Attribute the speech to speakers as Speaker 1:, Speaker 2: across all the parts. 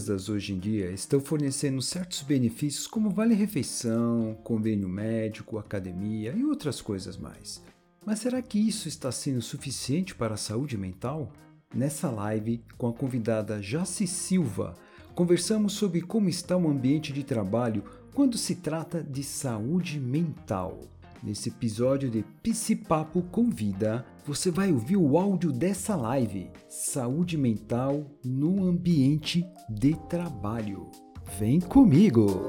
Speaker 1: Empresas hoje em dia estão fornecendo certos benefícios como vale-refeição, convênio médico, academia e outras coisas mais. Mas será que isso está sendo suficiente para a saúde mental? Nessa live, com a convidada Jaci Silva, conversamos sobre como está o ambiente de trabalho quando se trata de saúde mental. Nesse episódio de Psipapo Convida, você vai ouvir o áudio dessa live: Saúde Mental no Ambiente de Trabalho. Vem comigo!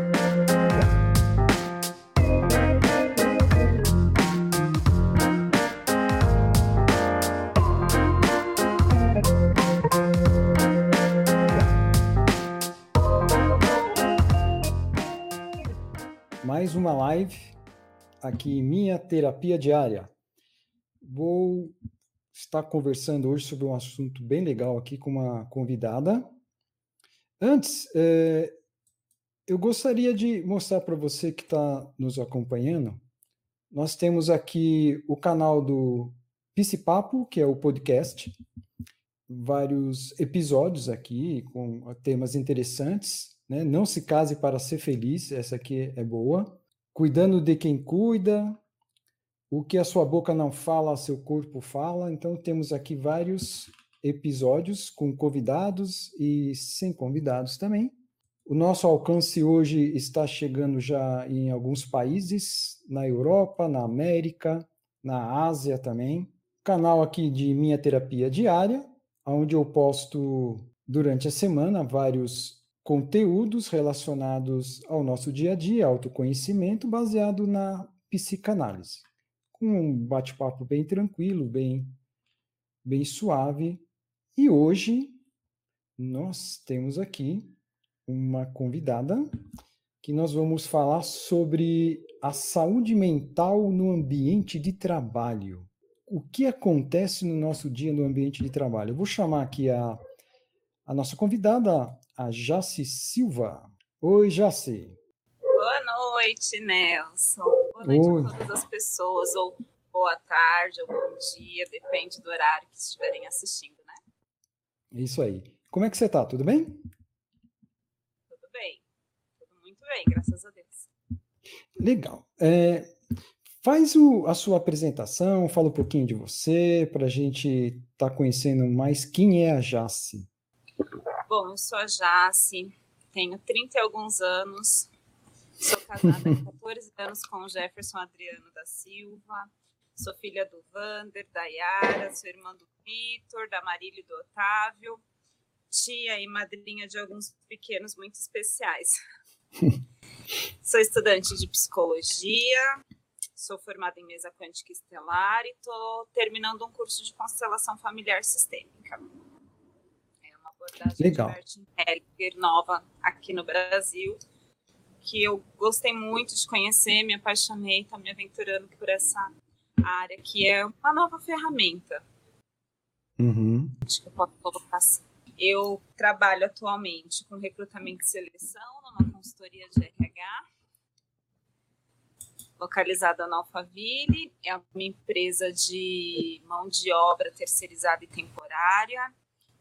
Speaker 1: Mais uma live aqui, minha terapia diária. Vou estar conversando hoje sobre um assunto bem legal aqui com uma convidada. Antes, é, eu gostaria de mostrar para você que está nos acompanhando. Nós temos aqui o canal do Papo, que é o podcast, vários episódios aqui com temas interessantes né? Não se case para ser feliz, essa aqui é boa. Cuidando de quem cuida, o que a sua boca não fala, seu corpo fala. Então, temos aqui vários episódios com convidados e sem convidados também. O nosso alcance hoje está chegando já em alguns países, na Europa, na América, na Ásia também. Canal aqui de Minha Terapia Diária, onde eu posto durante a semana vários conteúdos relacionados ao nosso dia a dia, autoconhecimento, baseado na psicanálise. Com um bate-papo bem tranquilo, bem, bem suave. E hoje nós temos aqui uma convidada que nós vamos falar sobre a saúde mental no ambiente de trabalho. O que acontece no nosso dia no ambiente de trabalho? Eu vou chamar aqui a, a nossa convidada, a Jaci Silva. Oi, Jaci.
Speaker 2: Boa noite, Nelson. Boa noite Oi. a todas as pessoas, ou boa tarde, ou bom dia, depende do horário que estiverem assistindo, né?
Speaker 1: Isso aí. Como é que você está? Tudo bem?
Speaker 2: Tudo bem. Tudo muito bem, graças a Deus.
Speaker 1: Legal. É, faz o, a sua apresentação, fala um pouquinho de você, para a gente estar tá conhecendo mais quem é a Jace.
Speaker 2: Bom, eu sou a Jace, tenho 30 e alguns anos, sou casada há 14 anos com o Jefferson Adriano da Silva, sou filha do Vander, da Yara, sou irmã do Vitor, da Marília e do Otávio, tia e madrinha de alguns pequenos muito especiais. sou estudante de psicologia, sou formada em mesa quântica estelar e estou terminando um curso de constelação familiar sistêmica
Speaker 1: abordagem Legal.
Speaker 2: de Hellinger nova aqui no Brasil, que eu gostei muito de conhecer, me apaixonei, estou me aventurando por essa área, que é uma nova ferramenta.
Speaker 1: Uhum.
Speaker 2: Acho que eu posso colocar assim. Eu trabalho atualmente com recrutamento e seleção numa consultoria de RH, localizada na Alphaville. É uma empresa de mão de obra terceirizada e temporária.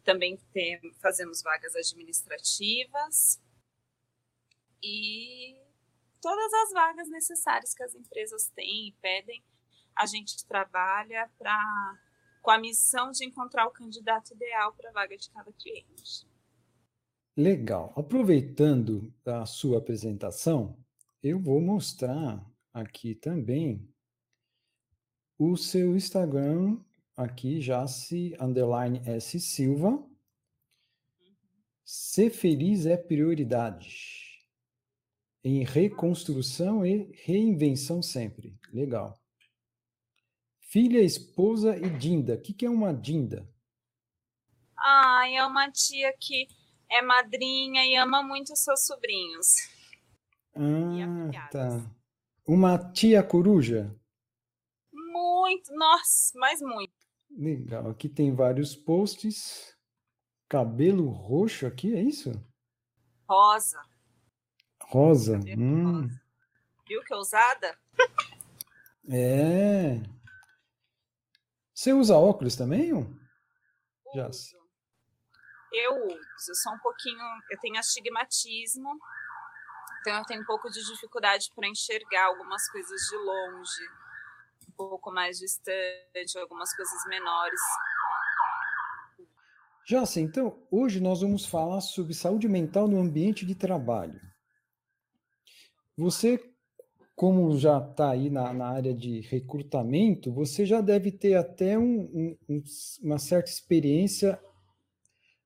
Speaker 2: Também tem, fazemos vagas administrativas e todas as vagas necessárias que as empresas têm e pedem, a gente trabalha para com a missão de encontrar o candidato ideal para a vaga de cada cliente.
Speaker 1: Legal. Aproveitando a sua apresentação, eu vou mostrar aqui também o seu Instagram aqui, Jace, underline S Silva. Ser feliz é prioridade. Em reconstrução e reinvenção sempre. Legal. Filha, esposa e Dinda. O que, que é uma Dinda?
Speaker 2: Ah, é uma tia que é madrinha e ama muito seus sobrinhos.
Speaker 1: Ah, tá. Uma tia coruja?
Speaker 2: Muito, nossa, mas muito.
Speaker 1: Legal. Aqui tem vários posts. Cabelo roxo aqui, é isso?
Speaker 2: Rosa.
Speaker 1: Rosa. Hum. rosa.
Speaker 2: Viu que ousada?
Speaker 1: É. Você usa óculos também?
Speaker 2: Já. Eu uso. Eu sou um pouquinho. Eu tenho astigmatismo. Então eu tenho um pouco de dificuldade para enxergar algumas coisas de longe, pouco mais distante, algumas coisas menores.
Speaker 1: Sei, então, hoje nós vamos falar sobre saúde mental no ambiente de trabalho. Você, como já está aí na, na, área de recrutamento, você já deve ter até um, um, uma certa experiência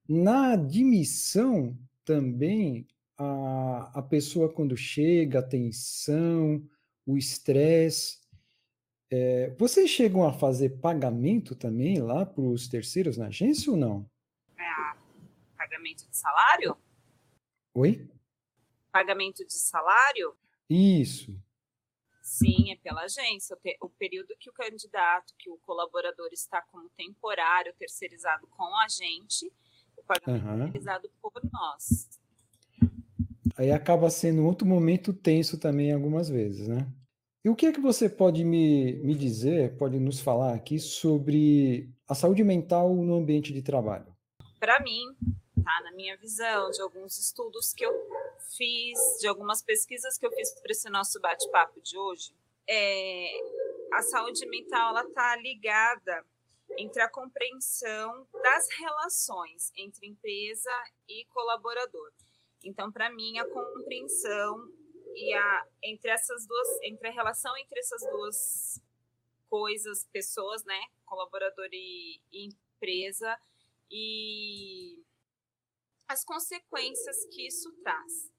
Speaker 1: na admissão também a, a pessoa quando chega, a tensão, o estresse. É, vocês chegam a fazer pagamento também lá para os terceiros na agência ou não?
Speaker 2: É, pagamento de salário?
Speaker 1: Oi?
Speaker 2: Pagamento de salário?
Speaker 1: Isso.
Speaker 2: Sim, é pela agência. O período que o candidato, que o colaborador está como temporário, terceirizado com a gente, o pagamento uhum. é realizado por nós.
Speaker 1: Aí acaba sendo outro momento tenso também algumas vezes, né? E o que é que você pode me, me dizer, pode nos falar aqui sobre a saúde mental no ambiente de trabalho?
Speaker 2: Para mim, tá, na minha visão, de alguns estudos que eu fiz, de algumas pesquisas que eu fiz para esse nosso bate-papo de hoje, é, a saúde mental ela está ligada entre a compreensão das relações entre empresa e colaborador. Então, para mim, a compreensão e a entre essas duas, entre a relação entre essas duas coisas, pessoas, né, colaborador e, e empresa, e as consequências que isso traz,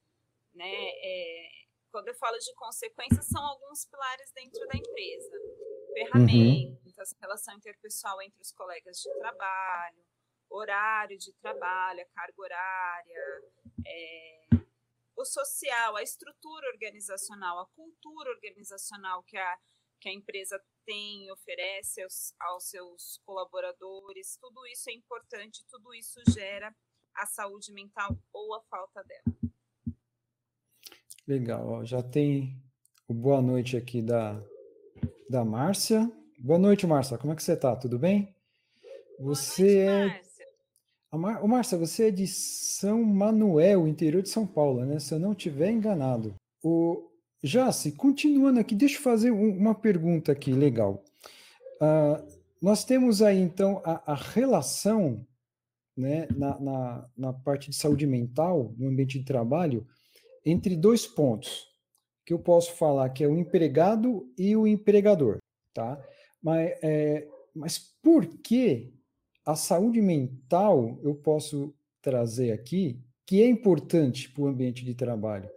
Speaker 2: né? É, quando eu falo de consequências, são alguns pilares dentro da empresa, ferramentas, uhum. relação interpessoal entre os colegas de trabalho, horário de trabalho, a carga horária, é, o social, a estrutura organizacional, a cultura organizacional que a, que a empresa tem, oferece aos, aos seus colaboradores, tudo isso é importante, tudo isso gera a saúde mental ou a falta dela.
Speaker 1: Legal, já tem o boa noite aqui da, da Márcia. Boa noite, Márcia, como é que você está? Tudo bem? Você noite, é Ô, Márcia, você é de São Manuel, interior de São Paulo, né? Se eu não estiver enganado. O Jace, continuando aqui, deixa eu fazer uma pergunta aqui legal. Uh, nós temos aí, então, a, a relação né, na, na, na, parte de saúde mental, no ambiente de trabalho, entre dois pontos, que eu posso falar que é o empregado e o empregador, tá? Mas, é, mas por que a saúde mental eu posso trazer aqui, que é importante para o ambiente de trabalho.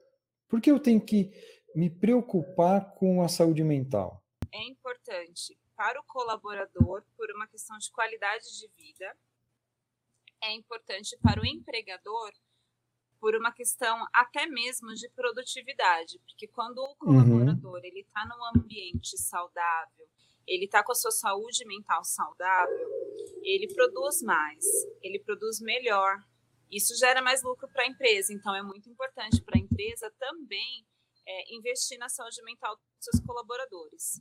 Speaker 1: Por que eu tenho que me preocupar com a saúde mental?
Speaker 2: É importante para o colaborador por uma questão de qualidade de vida. É importante para o empregador por uma questão até mesmo de produtividade, porque quando o uhum. colaborador uhum. ele está num ambiente saudável, ele está com a sua saúde mental saudável, ele produz mais, ele produz melhor. Isso gera mais lucro para a empresa. Então, é muito importante para a empresa também é, investir na saúde mental dos seus colaboradores.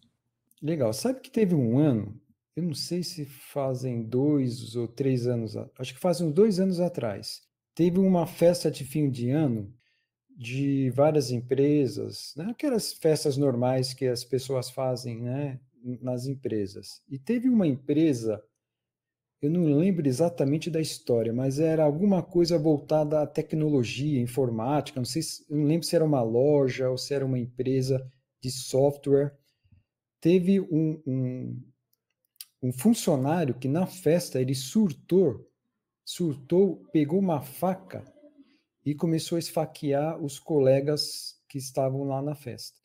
Speaker 1: Legal. Sabe que teve um ano, eu não sei se fazem dois ou três anos, acho que fazem uns dois anos atrás, teve uma festa de fim de ano de várias empresas, né? aquelas festas normais que as pessoas fazem né? Nas empresas. E teve uma empresa eu não lembro exatamente da história, mas era alguma coisa voltada à tecnologia, informática, não sei se, não lembro se era uma loja ou se era uma empresa de software. Teve um, um, um funcionário que na festa ele surtou, surtou, pegou uma faca e começou a esfaquear os colegas que estavam lá na festa.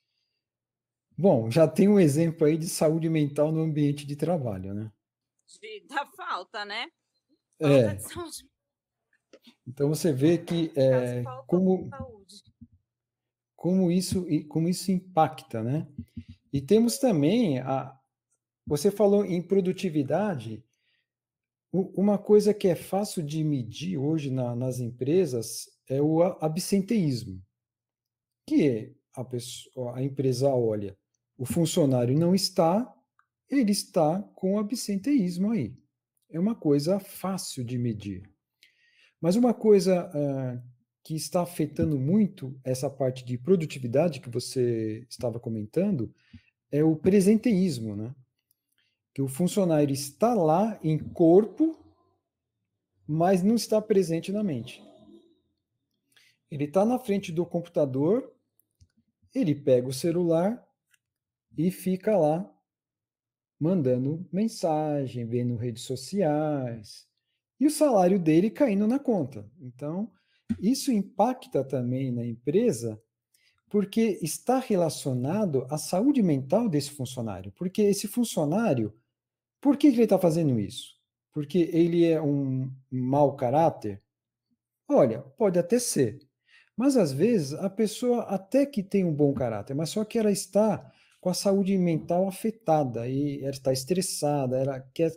Speaker 1: Bom, já tem um exemplo aí de saúde mental no ambiente de trabalho, né?
Speaker 2: De, da falta, né?
Speaker 1: Falta é. de saúde. Então você vê que é, como, como isso como isso impacta, né? E temos também a você falou em produtividade, uma coisa que é fácil de medir hoje na, nas empresas é o absenteísmo, que é a, pessoa, a empresa olha, o funcionário não está, ele está com absenteísmo aí. É uma coisa fácil de medir. Mas uma coisa uh, que está afetando muito essa parte de produtividade que você estava comentando é o presenteísmo, né? Que o funcionário está lá em corpo, mas não está presente na mente. Ele está na frente do computador, ele pega o celular e fica lá mandando mensagem, vendo redes sociais, e o salário dele caindo na conta. Então, isso impacta também na empresa, porque está relacionado à saúde mental desse funcionário. Porque esse funcionário, por que ele está fazendo isso? Porque ele é um mau caráter? Olha, pode até ser. Mas às vezes a pessoa até que tem um bom caráter, mas só que ela está com a saúde mental afetada e ela está estressada, ela quer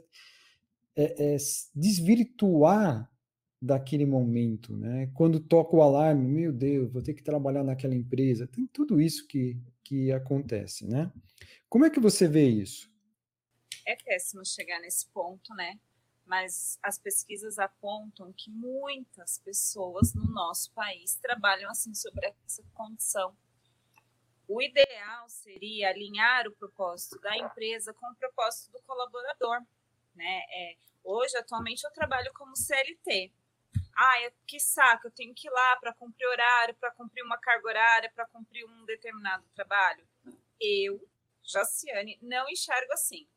Speaker 1: é, é, desvirtuar daquele momento, né? Quando toca o alarme, meu Deus, vou ter que trabalhar naquela empresa. Tem tudo isso que, que acontece, né? Como é que você vê isso?
Speaker 2: É péssimo chegar nesse ponto, né? mas as pesquisas apontam que muitas pessoas no nosso país trabalham assim sobre essa condição. O ideal seria alinhar o propósito da empresa com o propósito do colaborador. Né? É, hoje, atualmente, eu trabalho como CLT. Ah, que saco, eu tenho que ir lá para cumprir horário, para cumprir uma carga horária, para cumprir um determinado trabalho. Eu, Jaciane, não enxergo assim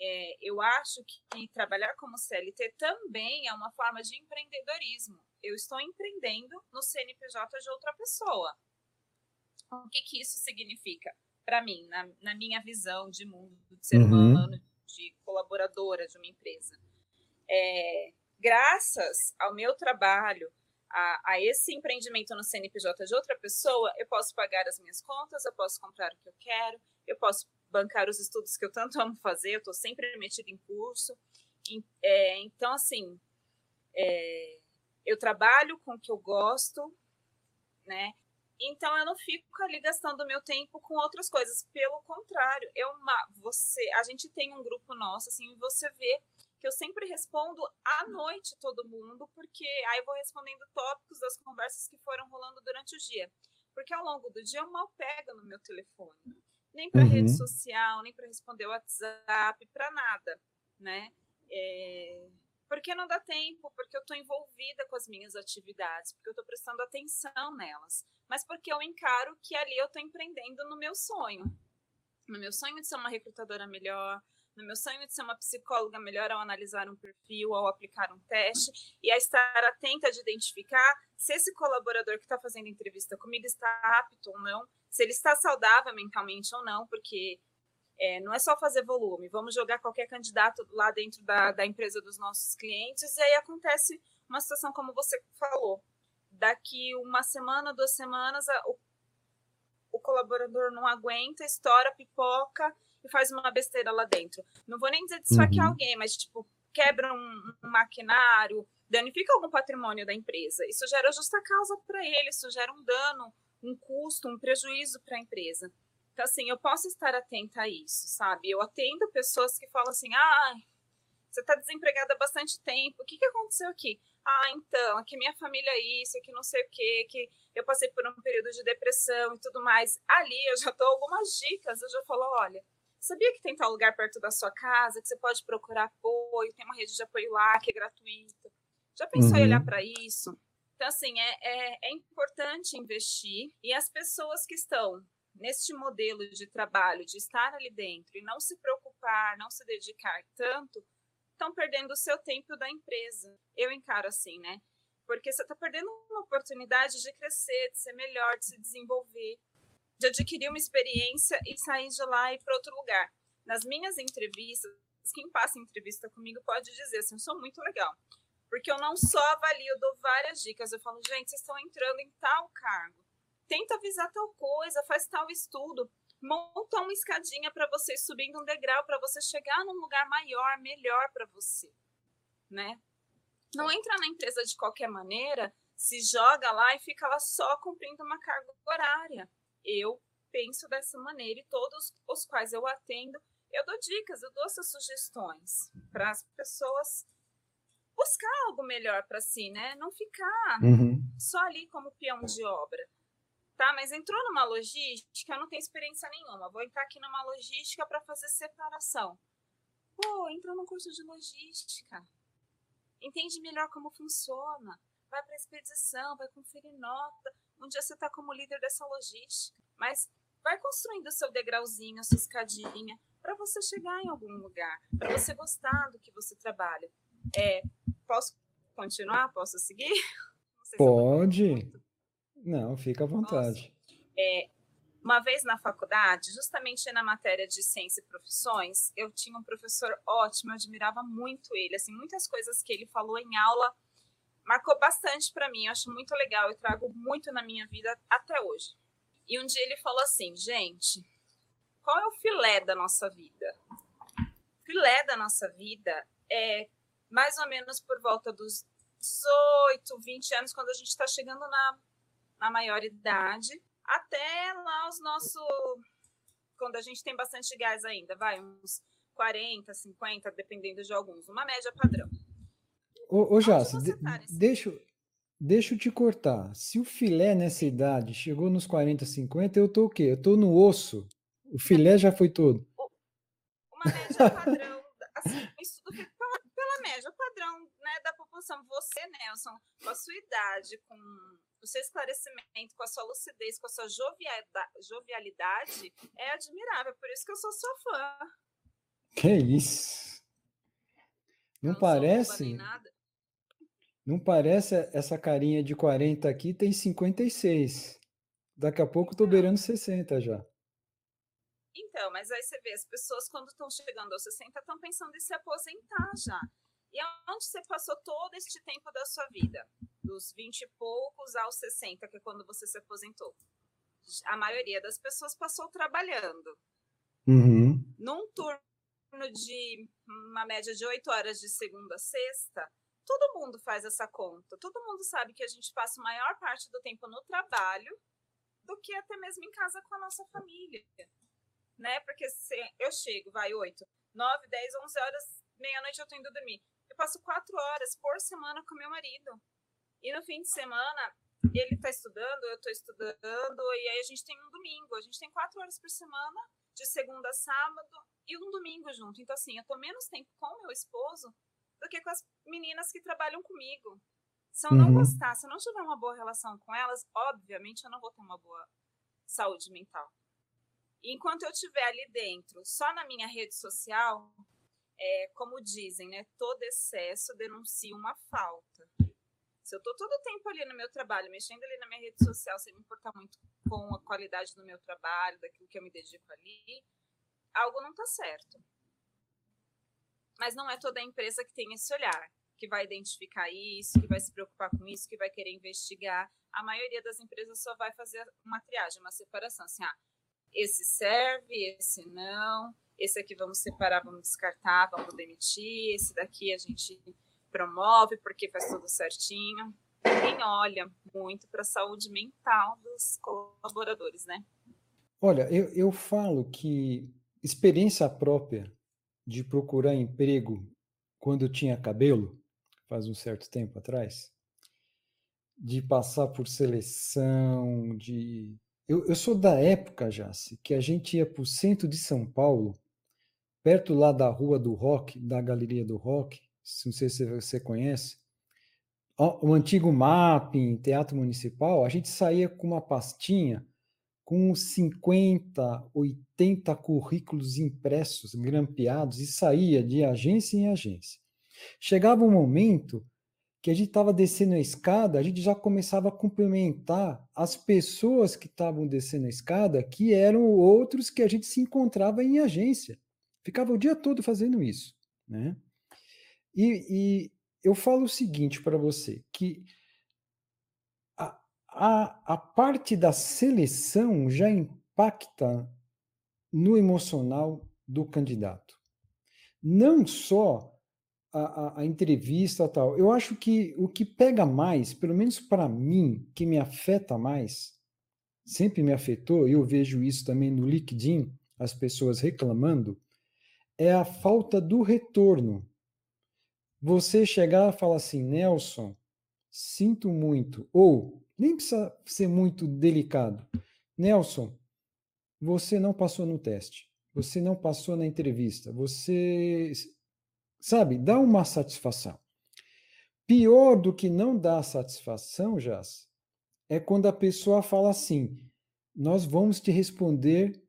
Speaker 2: é, eu acho que trabalhar como CLT também é uma forma de empreendedorismo. Eu estou empreendendo no CNPJ de outra pessoa. O que, que isso significa para mim, na, na, minha visão de mundo, de ser uhum. humano, de colaboradora de uma empresa? É, graças ao meu trabalho, a, a, esse empreendimento no CNPJ de outra pessoa, eu posso pagar as minhas contas, eu posso comprar o que eu quero, eu posso bancar os estudos que eu tanto amo fazer, eu estou sempre metida em curso. É, então, assim, é, eu trabalho com o que eu gosto, né? Então eu não fico ali gastando meu tempo com outras coisas. Pelo contrário, eu você, a gente tem um grupo nosso assim, você vê que eu sempre respondo à noite todo mundo, porque aí eu vou respondendo tópicos das conversas que foram rolando durante o dia. Porque ao longo do dia eu mal pego no meu telefone nem para uhum. rede social, nem para responder o WhatsApp, para nada, né? É, porque não dá tempo, porque eu estou envolvida com as minhas atividades, porque eu estou prestando atenção nelas, mas porque eu encaro que ali eu estou empreendendo no meu sonho, no meu sonho de ser uma recrutadora melhor, no meu sonho de ser uma psicóloga melhor ao analisar um perfil, ao aplicar um teste, e a estar atenta de identificar se esse colaborador que está fazendo entrevista comigo está apto ou não, se ele está saudável mentalmente ou não, porque é, não é só fazer volume, vamos jogar qualquer candidato lá dentro da, da empresa dos nossos clientes, e aí acontece uma situação como você falou. Daqui uma semana, duas semanas, a, o, o colaborador não aguenta, estoura, pipoca e faz uma besteira lá dentro. Não vou nem dizer desfaquear uhum. alguém, mas tipo, quebra um, um maquinário, danifica algum patrimônio da empresa. Isso gera justa causa para ele, isso gera um dano um custo, um prejuízo para a empresa. Então, assim, eu posso estar atenta a isso, sabe? Eu atendo pessoas que falam assim: ah, você está desempregada há bastante tempo, o que, que aconteceu aqui? Ah, então, aqui minha família é isso, aqui não sei o quê, que eu passei por um período de depressão e tudo mais. Ali eu já dou algumas dicas, eu já falo: olha, sabia que tem tal lugar perto da sua casa que você pode procurar apoio, tem uma rede de apoio lá que é gratuita. Já pensou uhum. em olhar para isso? Então, assim, é, é, é importante investir e as pessoas que estão neste modelo de trabalho, de estar ali dentro e não se preocupar, não se dedicar tanto, estão perdendo o seu tempo da empresa. Eu encaro assim, né? Porque você está perdendo uma oportunidade de crescer, de ser melhor, de se desenvolver, de adquirir uma experiência e sair de lá e ir para outro lugar. Nas minhas entrevistas, quem passa entrevista comigo pode dizer assim, eu sou muito legal. Porque eu não só avalio, eu dou várias dicas. Eu falo, gente, vocês estão entrando em tal cargo. Tenta avisar tal coisa, faz tal estudo. Monta uma escadinha para você subindo um degrau, para você chegar num lugar maior, melhor para você. Né? Não entra na empresa de qualquer maneira, se joga lá e fica lá só cumprindo uma carga horária. Eu penso dessa maneira e todos os quais eu atendo, eu dou dicas, eu dou essas sugestões para as pessoas buscar algo melhor para si, né? Não ficar uhum. só ali como peão de obra. Tá, mas entrou numa logística, não tem experiência nenhuma. Vou entrar aqui numa logística para fazer separação. Pô, entrou num curso de logística. Entende melhor como funciona. Vai para expedição, vai conferir nota. Um dia você está como líder dessa logística. Mas vai construindo o seu degrauzinho, a sua escadinha, para você chegar em algum lugar, para você gostar do que você trabalha. É, posso continuar? Posso seguir?
Speaker 1: Pode. Não, fica à vontade.
Speaker 2: É, uma vez na faculdade, justamente na matéria de ciência e profissões, eu tinha um professor ótimo, eu admirava muito ele, assim, muitas coisas que ele falou em aula marcou bastante para mim, eu acho muito legal, eu trago muito na minha vida até hoje. E um dia ele falou assim, gente, qual é o filé da nossa vida? O filé da nossa vida é mais ou menos por volta dos 18, 20 anos, quando a gente está chegando na, na maioridade, até lá os nossos. Quando a gente tem bastante gás ainda, vai, uns 40, 50, dependendo de alguns, uma média padrão.
Speaker 1: Ô, ô Jace, de, deixa, deixa eu te cortar. Se o filé nessa idade chegou nos 40, 50, eu tô o quê? Eu tô no osso. O filé já foi todo.
Speaker 2: Uma média padrão, assim, isso né, população. Você, Nelson, com a sua idade, com o seu esclarecimento, com a sua lucidez, com a sua jovialidade, é admirável. Por isso que eu sou sua fã.
Speaker 1: Que isso? Não, não parece? Não parece essa carinha de 40 aqui, tem 56. Daqui a pouco tô beirando 60 já.
Speaker 2: Então, mas aí você vê, as pessoas quando estão chegando aos 60 estão pensando em se aposentar já. E aonde você passou todo este tempo da sua vida? Dos 20 e poucos aos 60, que é quando você se aposentou. A maioria das pessoas passou trabalhando.
Speaker 1: Uhum.
Speaker 2: Num turno de uma média de 8 horas de segunda a sexta, todo mundo faz essa conta. Todo mundo sabe que a gente passa a maior parte do tempo no trabalho do que até mesmo em casa com a nossa família. Né? Porque se eu chego, vai 8, 9, 10, 11 horas, meia-noite eu tô indo dormir passo quatro horas por semana com meu marido. E no fim de semana, ele está estudando, eu estou estudando, e aí a gente tem um domingo. A gente tem quatro horas por semana, de segunda a sábado, e um domingo junto. Então, assim, eu tô menos tempo com meu esposo do que com as meninas que trabalham comigo. Se eu não uhum. gostar, se eu não tiver uma boa relação com elas, obviamente eu não vou ter uma boa saúde mental. E enquanto eu estiver ali dentro, só na minha rede social, é, como dizem, né, todo excesso denuncia uma falta. Se eu estou todo o tempo ali no meu trabalho, mexendo ali na minha rede social, sem me importar muito com a qualidade do meu trabalho, daquilo que eu me dedico ali, algo não está certo. Mas não é toda empresa que tem esse olhar, que vai identificar isso, que vai se preocupar com isso, que vai querer investigar. A maioria das empresas só vai fazer uma triagem, uma separação, assim, ah, esse serve, esse não esse aqui vamos separar, vamos descartar, vamos demitir, esse daqui a gente promove porque faz tudo certinho. Quem olha muito para a saúde mental dos colaboradores, né?
Speaker 1: Olha, eu, eu falo que experiência própria de procurar emprego quando tinha cabelo, faz um certo tempo atrás, de passar por seleção, de. Eu, eu sou da época, Jace, que a gente ia para o centro de São Paulo perto lá da Rua do Rock, da Galeria do Rock, não sei se você conhece, o antigo mapping, Teatro Municipal, a gente saía com uma pastinha com 50, 80 currículos impressos, grampeados, e saía de agência em agência. Chegava um momento que a gente estava descendo a escada, a gente já começava a cumprimentar as pessoas que estavam descendo a escada, que eram outros que a gente se encontrava em agência. Ficava o dia todo fazendo isso. Né? E, e eu falo o seguinte para você, que a, a, a parte da seleção já impacta no emocional do candidato. Não só a, a, a, entrevista tal. Eu acho que o que pega mais, pelo menos para mim, que me afeta mais, sempre me afetou, e eu vejo isso também no LinkedIn, as pessoas reclamando, é a falta do retorno. Você chegar e falar assim, Nelson, sinto muito, ou nem precisa ser muito delicado. Nelson, você não passou no teste, você não passou na entrevista, você sabe, dá uma satisfação. Pior do que não dar satisfação, Jas, é quando a pessoa fala assim: nós vamos te responder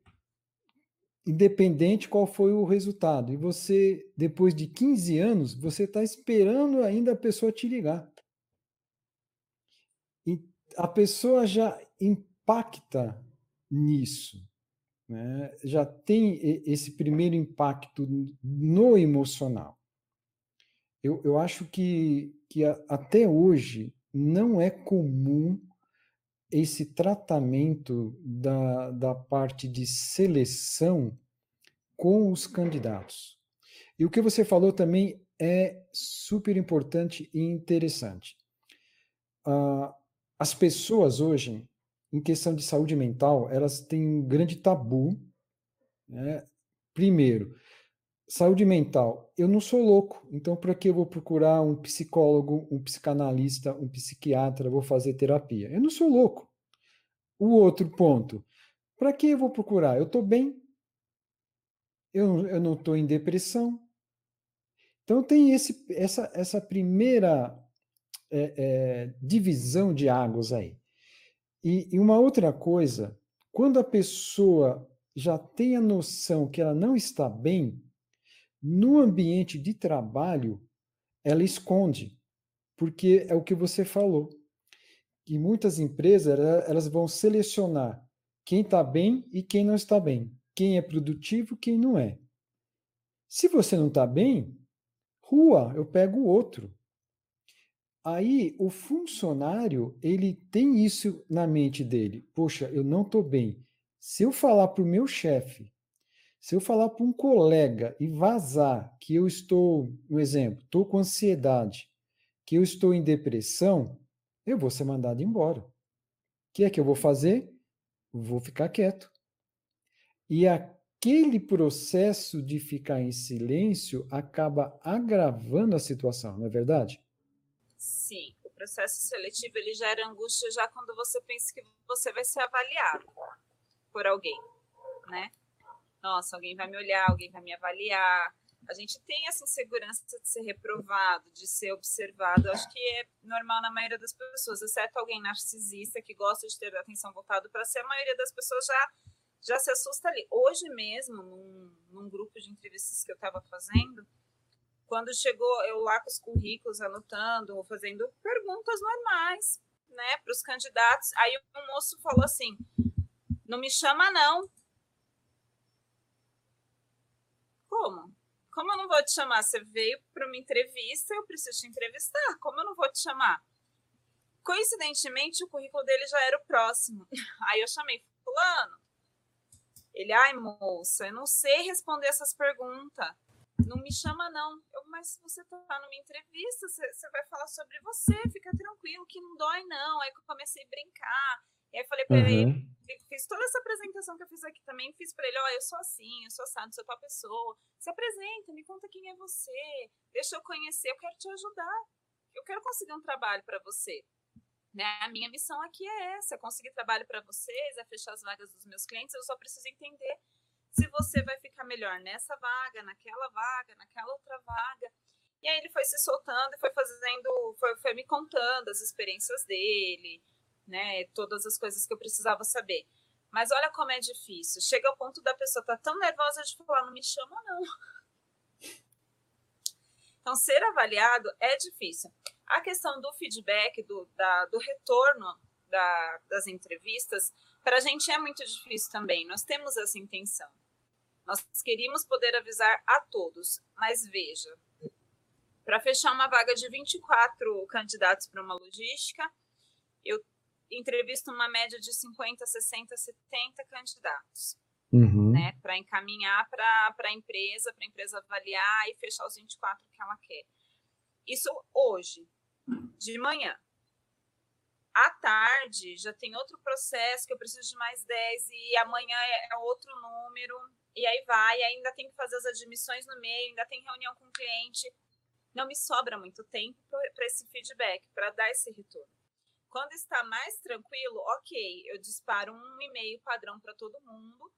Speaker 1: independente qual foi o resultado. E você, depois de 15 anos, você está esperando ainda a pessoa te ligar. E a pessoa já impacta nisso. Né? Já tem esse primeiro impacto no emocional eu, eu acho que, que a, até hoje não é comum esse tratamento da, da parte de seleção com os candidatos. E o que você falou também é super importante e interessante. Uh, as pessoas hoje, em questão de saúde mental, elas têm um grande tabu. Né? Primeiro, Saúde mental. Eu não sou louco, então para que eu vou procurar um psicólogo, um psicanalista, um psiquiatra, vou fazer terapia? Eu não sou louco. O outro ponto. Para que eu vou procurar? Eu estou bem. Eu, eu não estou em depressão. Então tem esse, essa, essa primeira é, é, divisão de águas aí. E, e uma outra coisa, quando a pessoa já tem a noção que ela não está bem, no ambiente de trabalho, ela esconde, porque é o que você falou. E muitas empresas elas vão selecionar quem está bem e quem não está bem, quem é produtivo, quem não é. Se você não está bem, rua, eu pego outro. Aí o funcionário ele tem isso na mente dele. Poxa, eu não estou bem. Se eu falar para o meu chefe se eu falar para um colega e vazar que eu estou, um exemplo, estou com ansiedade, que eu estou em depressão, eu vou ser mandado embora. O que é que eu vou fazer? Vou ficar quieto. E aquele processo de ficar em silêncio acaba agravando a situação, não é verdade?
Speaker 2: Sim, o processo seletivo ele gera angústia já quando você pensa que você vai ser avaliado por alguém, né? Nossa, alguém vai me olhar, alguém vai me avaliar. A gente tem essa insegurança de ser reprovado, de ser observado. Acho que é normal na maioria das pessoas, exceto alguém narcisista que gosta de ter atenção voltada para si, a maioria das pessoas já, já se assusta ali. Hoje mesmo, num, num grupo de entrevistas que eu estava fazendo, quando chegou eu lá com os currículos, anotando, fazendo perguntas normais né, para os candidatos, aí o moço falou assim: não me chama, não como? Como eu não vou te chamar? Você veio para uma entrevista, eu preciso te entrevistar. Como eu não vou te chamar? Coincidentemente, o currículo dele já era o próximo. Aí eu chamei fulano. Ele, ai, moça, eu não sei responder essas perguntas. Não me chama, não. Eu, mas você tá numa entrevista, você, vai falar sobre você, fica tranquilo, que não dói, não. Aí eu comecei a brincar. E aí falei para uhum. ele, fiz toda essa apresentação que eu fiz aqui também, fiz para ele, ó, oh, eu sou assim, eu sou assado, sou tua pessoa. Se apresenta, me conta quem é você, deixa eu conhecer, eu quero te ajudar. Eu quero conseguir um trabalho para você. Né? A minha missão aqui é essa, é conseguir trabalho para vocês, é fechar as vagas dos meus clientes, eu só preciso entender se você vai ficar melhor nessa vaga, naquela vaga, naquela outra vaga. E aí ele foi se soltando e foi fazendo, foi, foi me contando as experiências dele, né? Todas as coisas que eu precisava saber. Mas olha como é difícil. Chega ao ponto da pessoa estar tá tão nervosa de falar, não me chama, não. Então, ser avaliado é difícil. A questão do feedback, do, da, do retorno da, das entrevistas, para a gente é muito difícil também. Nós temos essa intenção. Nós queríamos poder avisar a todos, mas veja, para fechar uma vaga de 24 candidatos para uma logística, eu entrevisto uma média de 50, 60, 70 candidatos. Uhum. Né, para encaminhar para a empresa, para a empresa avaliar e fechar os 24 que ela quer. Isso hoje, de manhã. À tarde, já tem outro processo que eu preciso de mais 10 e amanhã é, é outro número. E aí vai, ainda tem que fazer as admissões no meio, ainda tem reunião com o cliente. Não me sobra muito tempo para esse feedback, para dar esse retorno. Quando está mais tranquilo, ok, eu disparo um e-mail padrão para todo mundo.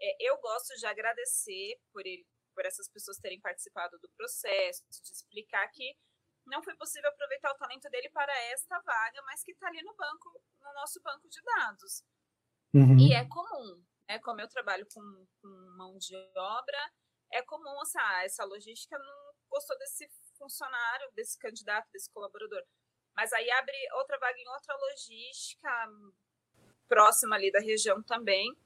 Speaker 2: É, eu gosto de agradecer por, ele, por essas pessoas terem participado do processo, de explicar que não foi possível aproveitar o talento dele para esta vaga, mas que está ali no banco, no nosso banco de dados. Uhum. E é comum, né? Como eu trabalho com, com mão de obra, é comum essa, ah, essa logística não gostou desse funcionário, desse candidato, desse colaborador. Mas aí abre outra vaga em outra logística, próxima ali da região também.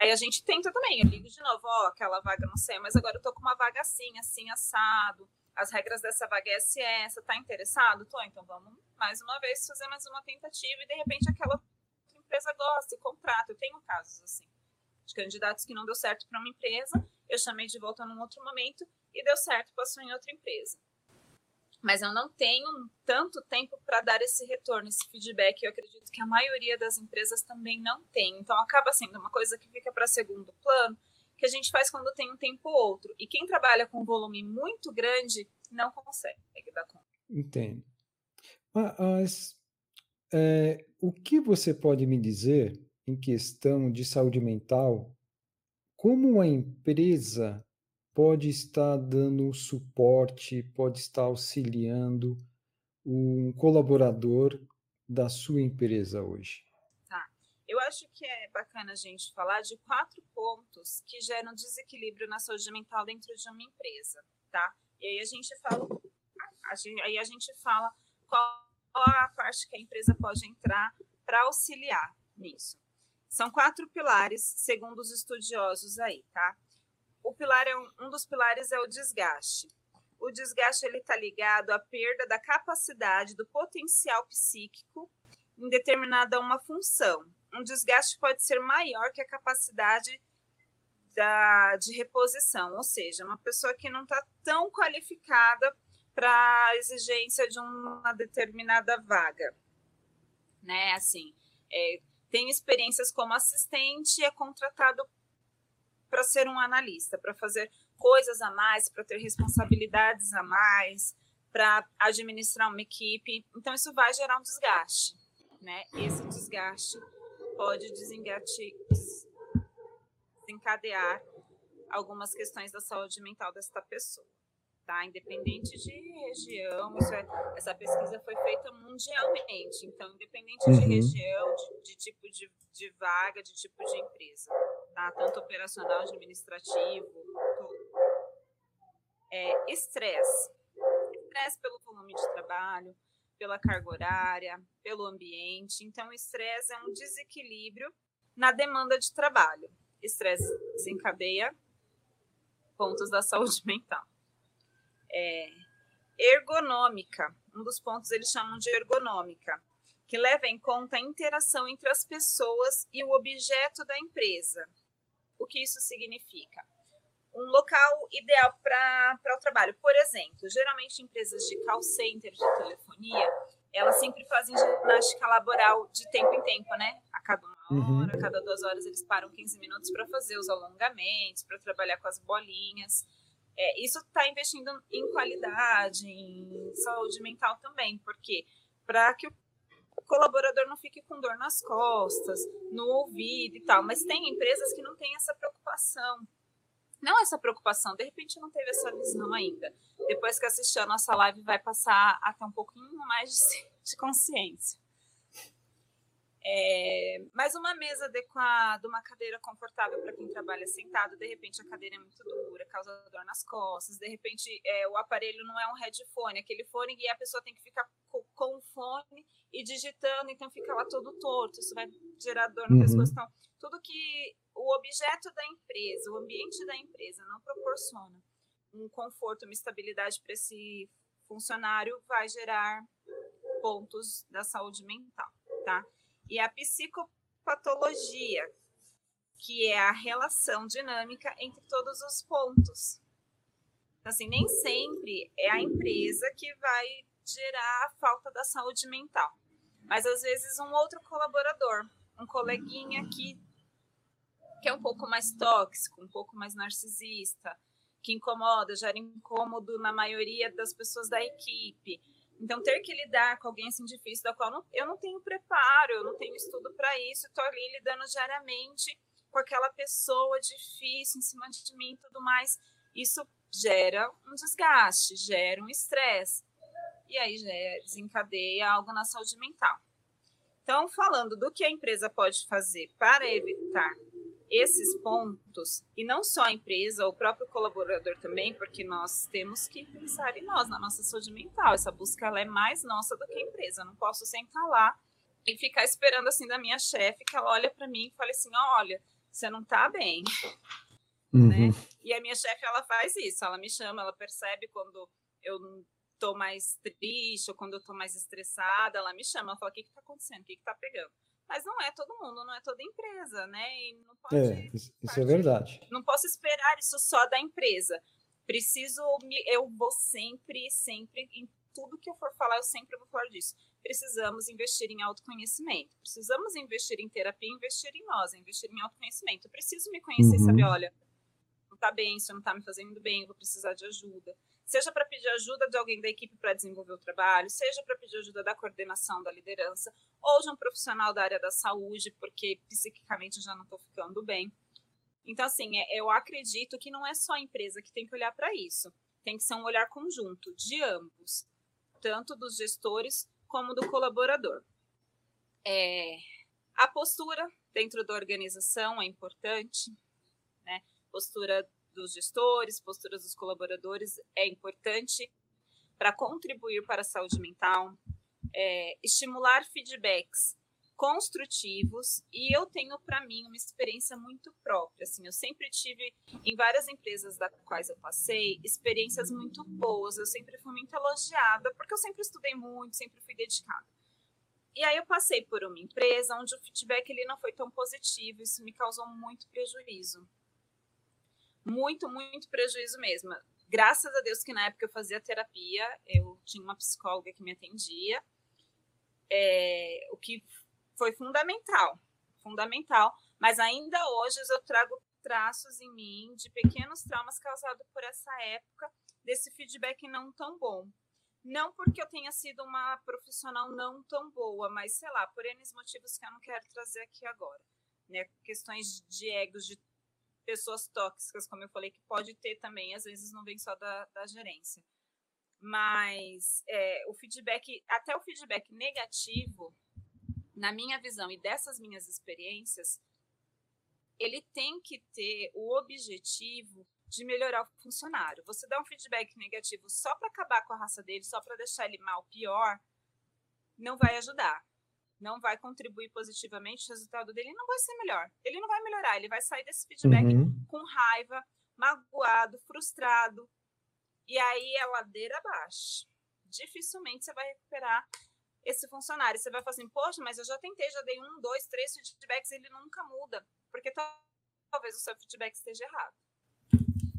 Speaker 2: Aí a gente tenta também, eu ligo de novo, ó, aquela vaga não sei, mas agora eu tô com uma vaga assim, assim, assado. As regras dessa vaga é essa, essa, tá interessado? Tô, então vamos mais uma vez fazer mais uma tentativa e de repente aquela empresa gosta e contrata. Eu tenho casos assim, de candidatos que não deu certo para uma empresa, eu chamei de volta num outro momento e deu certo, passou em outra empresa mas eu não tenho tanto tempo para dar esse retorno, esse feedback. Eu acredito que a maioria das empresas também não tem. Então acaba sendo uma coisa que fica para segundo plano, que a gente faz quando tem um tempo ou outro. E quem trabalha com volume muito grande não consegue dar conta.
Speaker 1: Entendo. Mas é, o que você pode me dizer em questão de saúde mental? Como a empresa pode estar dando suporte, pode estar auxiliando um colaborador da sua empresa hoje?
Speaker 2: Tá. Eu acho que é bacana a gente falar de quatro pontos que geram desequilíbrio na saúde mental dentro de uma empresa, tá? E aí a gente fala, a gente, aí a gente fala qual a parte que a empresa pode entrar para auxiliar nisso. São quatro pilares, segundo os estudiosos aí, tá? O pilar é um, um dos pilares é o desgaste. O desgaste ele está ligado à perda da capacidade do potencial psíquico em determinada uma função. Um desgaste pode ser maior que a capacidade da, de reposição, ou seja, uma pessoa que não está tão qualificada para a exigência de uma determinada vaga, né? Assim, é, tem experiências como assistente, é contratado para ser um analista, para fazer coisas a mais, para ter responsabilidades a mais, para administrar uma equipe. Então, isso vai gerar um desgaste. Né? Esse desgaste pode desencadear algumas questões da saúde mental desta pessoa. Tá? Independente de região, é, essa pesquisa foi feita mundialmente, então, independente uhum. de região, de, de tipo de, de vaga, de tipo de empresa tá? Tanto operacional, administrativo, tudo. É, estresse. Estresse pelo volume de trabalho, pela carga horária, pelo ambiente. Então, estresse é um desequilíbrio na demanda de trabalho. Estresse desencadeia pontos da saúde mental. É, ergonômica. Um dos pontos eles chamam de ergonômica, que leva em conta a interação entre as pessoas e o objeto da empresa. O que isso significa? Um local ideal para o trabalho. Por exemplo, geralmente empresas de call center, de telefonia, elas sempre fazem ginástica laboral de tempo em tempo, né? A cada uma hora, uhum. a cada duas horas, eles param 15 minutos para fazer os alongamentos, para trabalhar com as bolinhas. É, isso está investindo em qualidade, em saúde mental também, porque para que o colaborador não fique com dor nas costas, no ouvido e tal. Mas tem empresas que não têm essa preocupação. Não essa preocupação, de repente não teve essa visão ainda. Depois que assistir a nossa live, vai passar até um pouquinho mais de, de consciência. É, mas uma mesa adequada, uma cadeira confortável para quem trabalha sentado, de repente a cadeira é muito dura, causa dor nas costas, de repente é, o aparelho não é um headphone, aquele fone e a pessoa tem que ficar com, com o fone e digitando, então fica lá todo torto, isso vai gerar dor no uhum. pescoço. Então, tudo que o objeto da empresa, o ambiente da empresa não proporciona um conforto, uma estabilidade para esse funcionário, vai gerar pontos da saúde mental, tá? E a psicopatologia, que é a relação dinâmica entre todos os pontos. Então, assim, nem sempre é a empresa que vai gerar a falta da saúde mental, mas às vezes um outro colaborador, um coleguinha que, que é um pouco mais tóxico, um pouco mais narcisista, que incomoda, gera incômodo na maioria das pessoas da equipe. Então, ter que lidar com alguém assim difícil, da qual eu não tenho preparo, eu não tenho estudo para isso, estou ali lidando diariamente com aquela pessoa difícil em cima de mim e tudo mais. Isso gera um desgaste, gera um estresse. E aí já desencadeia algo na saúde mental. Então, falando do que a empresa pode fazer para evitar esses pontos, e não só a empresa, o próprio colaborador também, porque nós temos que pensar em nós, na nossa saúde mental. Essa busca ela é mais nossa do que a empresa. Eu não posso sentar lá e ficar esperando assim da minha chefe que ela olha para mim e fale assim: olha, você não tá bem. Uhum. Né? E a minha chefe ela faz isso, ela me chama, ela percebe quando eu tô mais triste ou quando eu tô mais estressada, ela me chama, ela fala: o que que tá acontecendo? O que que tá pegando? Mas não é todo mundo, não é toda empresa, né? E não pode,
Speaker 1: é, isso é verdade.
Speaker 2: Não posso esperar isso só da empresa. Preciso, eu vou sempre, sempre, em tudo que eu for falar, eu sempre vou falar disso. Precisamos investir em autoconhecimento. Precisamos investir em terapia, investir em nós, investir em autoconhecimento. Eu preciso me conhecer uhum. saber, olha, não tá bem, isso não tá me fazendo bem, eu vou precisar de ajuda seja para pedir ajuda de alguém da equipe para desenvolver o trabalho, seja para pedir ajuda da coordenação da liderança, ou de um profissional da área da saúde, porque psiquicamente já não estou ficando bem. Então, assim, é, eu acredito que não é só a empresa que tem que olhar para isso, tem que ser um olhar conjunto de ambos, tanto dos gestores como do colaborador. É, a postura dentro da organização é importante, né? Postura dos gestores, posturas dos colaboradores é importante para contribuir para a saúde mental, é, estimular feedbacks construtivos e eu tenho para mim uma experiência muito própria assim eu sempre tive em várias empresas das quais eu passei experiências muito boas eu sempre fui muito elogiada porque eu sempre estudei muito sempre fui dedicada. E aí eu passei por uma empresa onde o feedback ele não foi tão positivo isso me causou muito prejuízo muito, muito prejuízo mesmo. Graças a Deus que na época eu fazia terapia, eu tinha uma psicóloga que me atendia, é, o que foi fundamental, fundamental. Mas ainda hoje eu trago traços em mim de pequenos traumas causados por essa época, desse feedback não tão bom. Não porque eu tenha sido uma profissional não tão boa, mas sei lá, por N motivos que eu não quero trazer aqui agora. Né? Questões de egos, de pessoas tóxicas, como eu falei, que pode ter também, às vezes não vem só da, da gerência. Mas é, o feedback, até o feedback negativo, na minha visão e dessas minhas experiências, ele tem que ter o objetivo de melhorar o funcionário. Você dá um feedback negativo só para acabar com a raça dele, só para deixar ele mal, pior, não vai ajudar não vai contribuir positivamente, o resultado dele não vai ser melhor. Ele não vai melhorar, ele vai sair desse feedback uhum. com raiva, magoado, frustrado. E aí é ladeira abaixo. Dificilmente você vai recuperar esse funcionário. Você vai falar assim, poxa, mas eu já tentei, já dei um, dois, três feedbacks, ele nunca muda. Porque talvez o seu feedback esteja errado.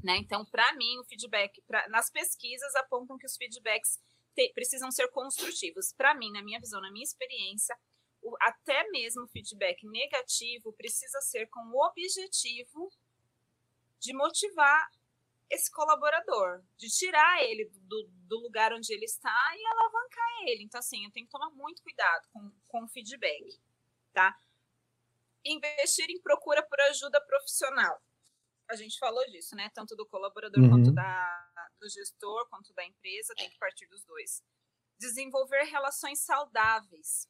Speaker 2: Né? Então, para mim, o feedback, pra, nas pesquisas apontam que os feedbacks te, precisam ser construtivos. Para mim, na minha visão, na minha experiência, até mesmo o feedback negativo precisa ser com o objetivo de motivar esse colaborador, de tirar ele do, do, lugar onde ele está e alavancar ele. Então, assim, eu tenho que tomar muito cuidado com, com o feedback, tá? Investir em procura por ajuda profissional. A gente falou disso, né? Tanto do colaborador uhum. quanto da, do gestor quanto da empresa, tem que partir dos dois. Desenvolver relações saudáveis.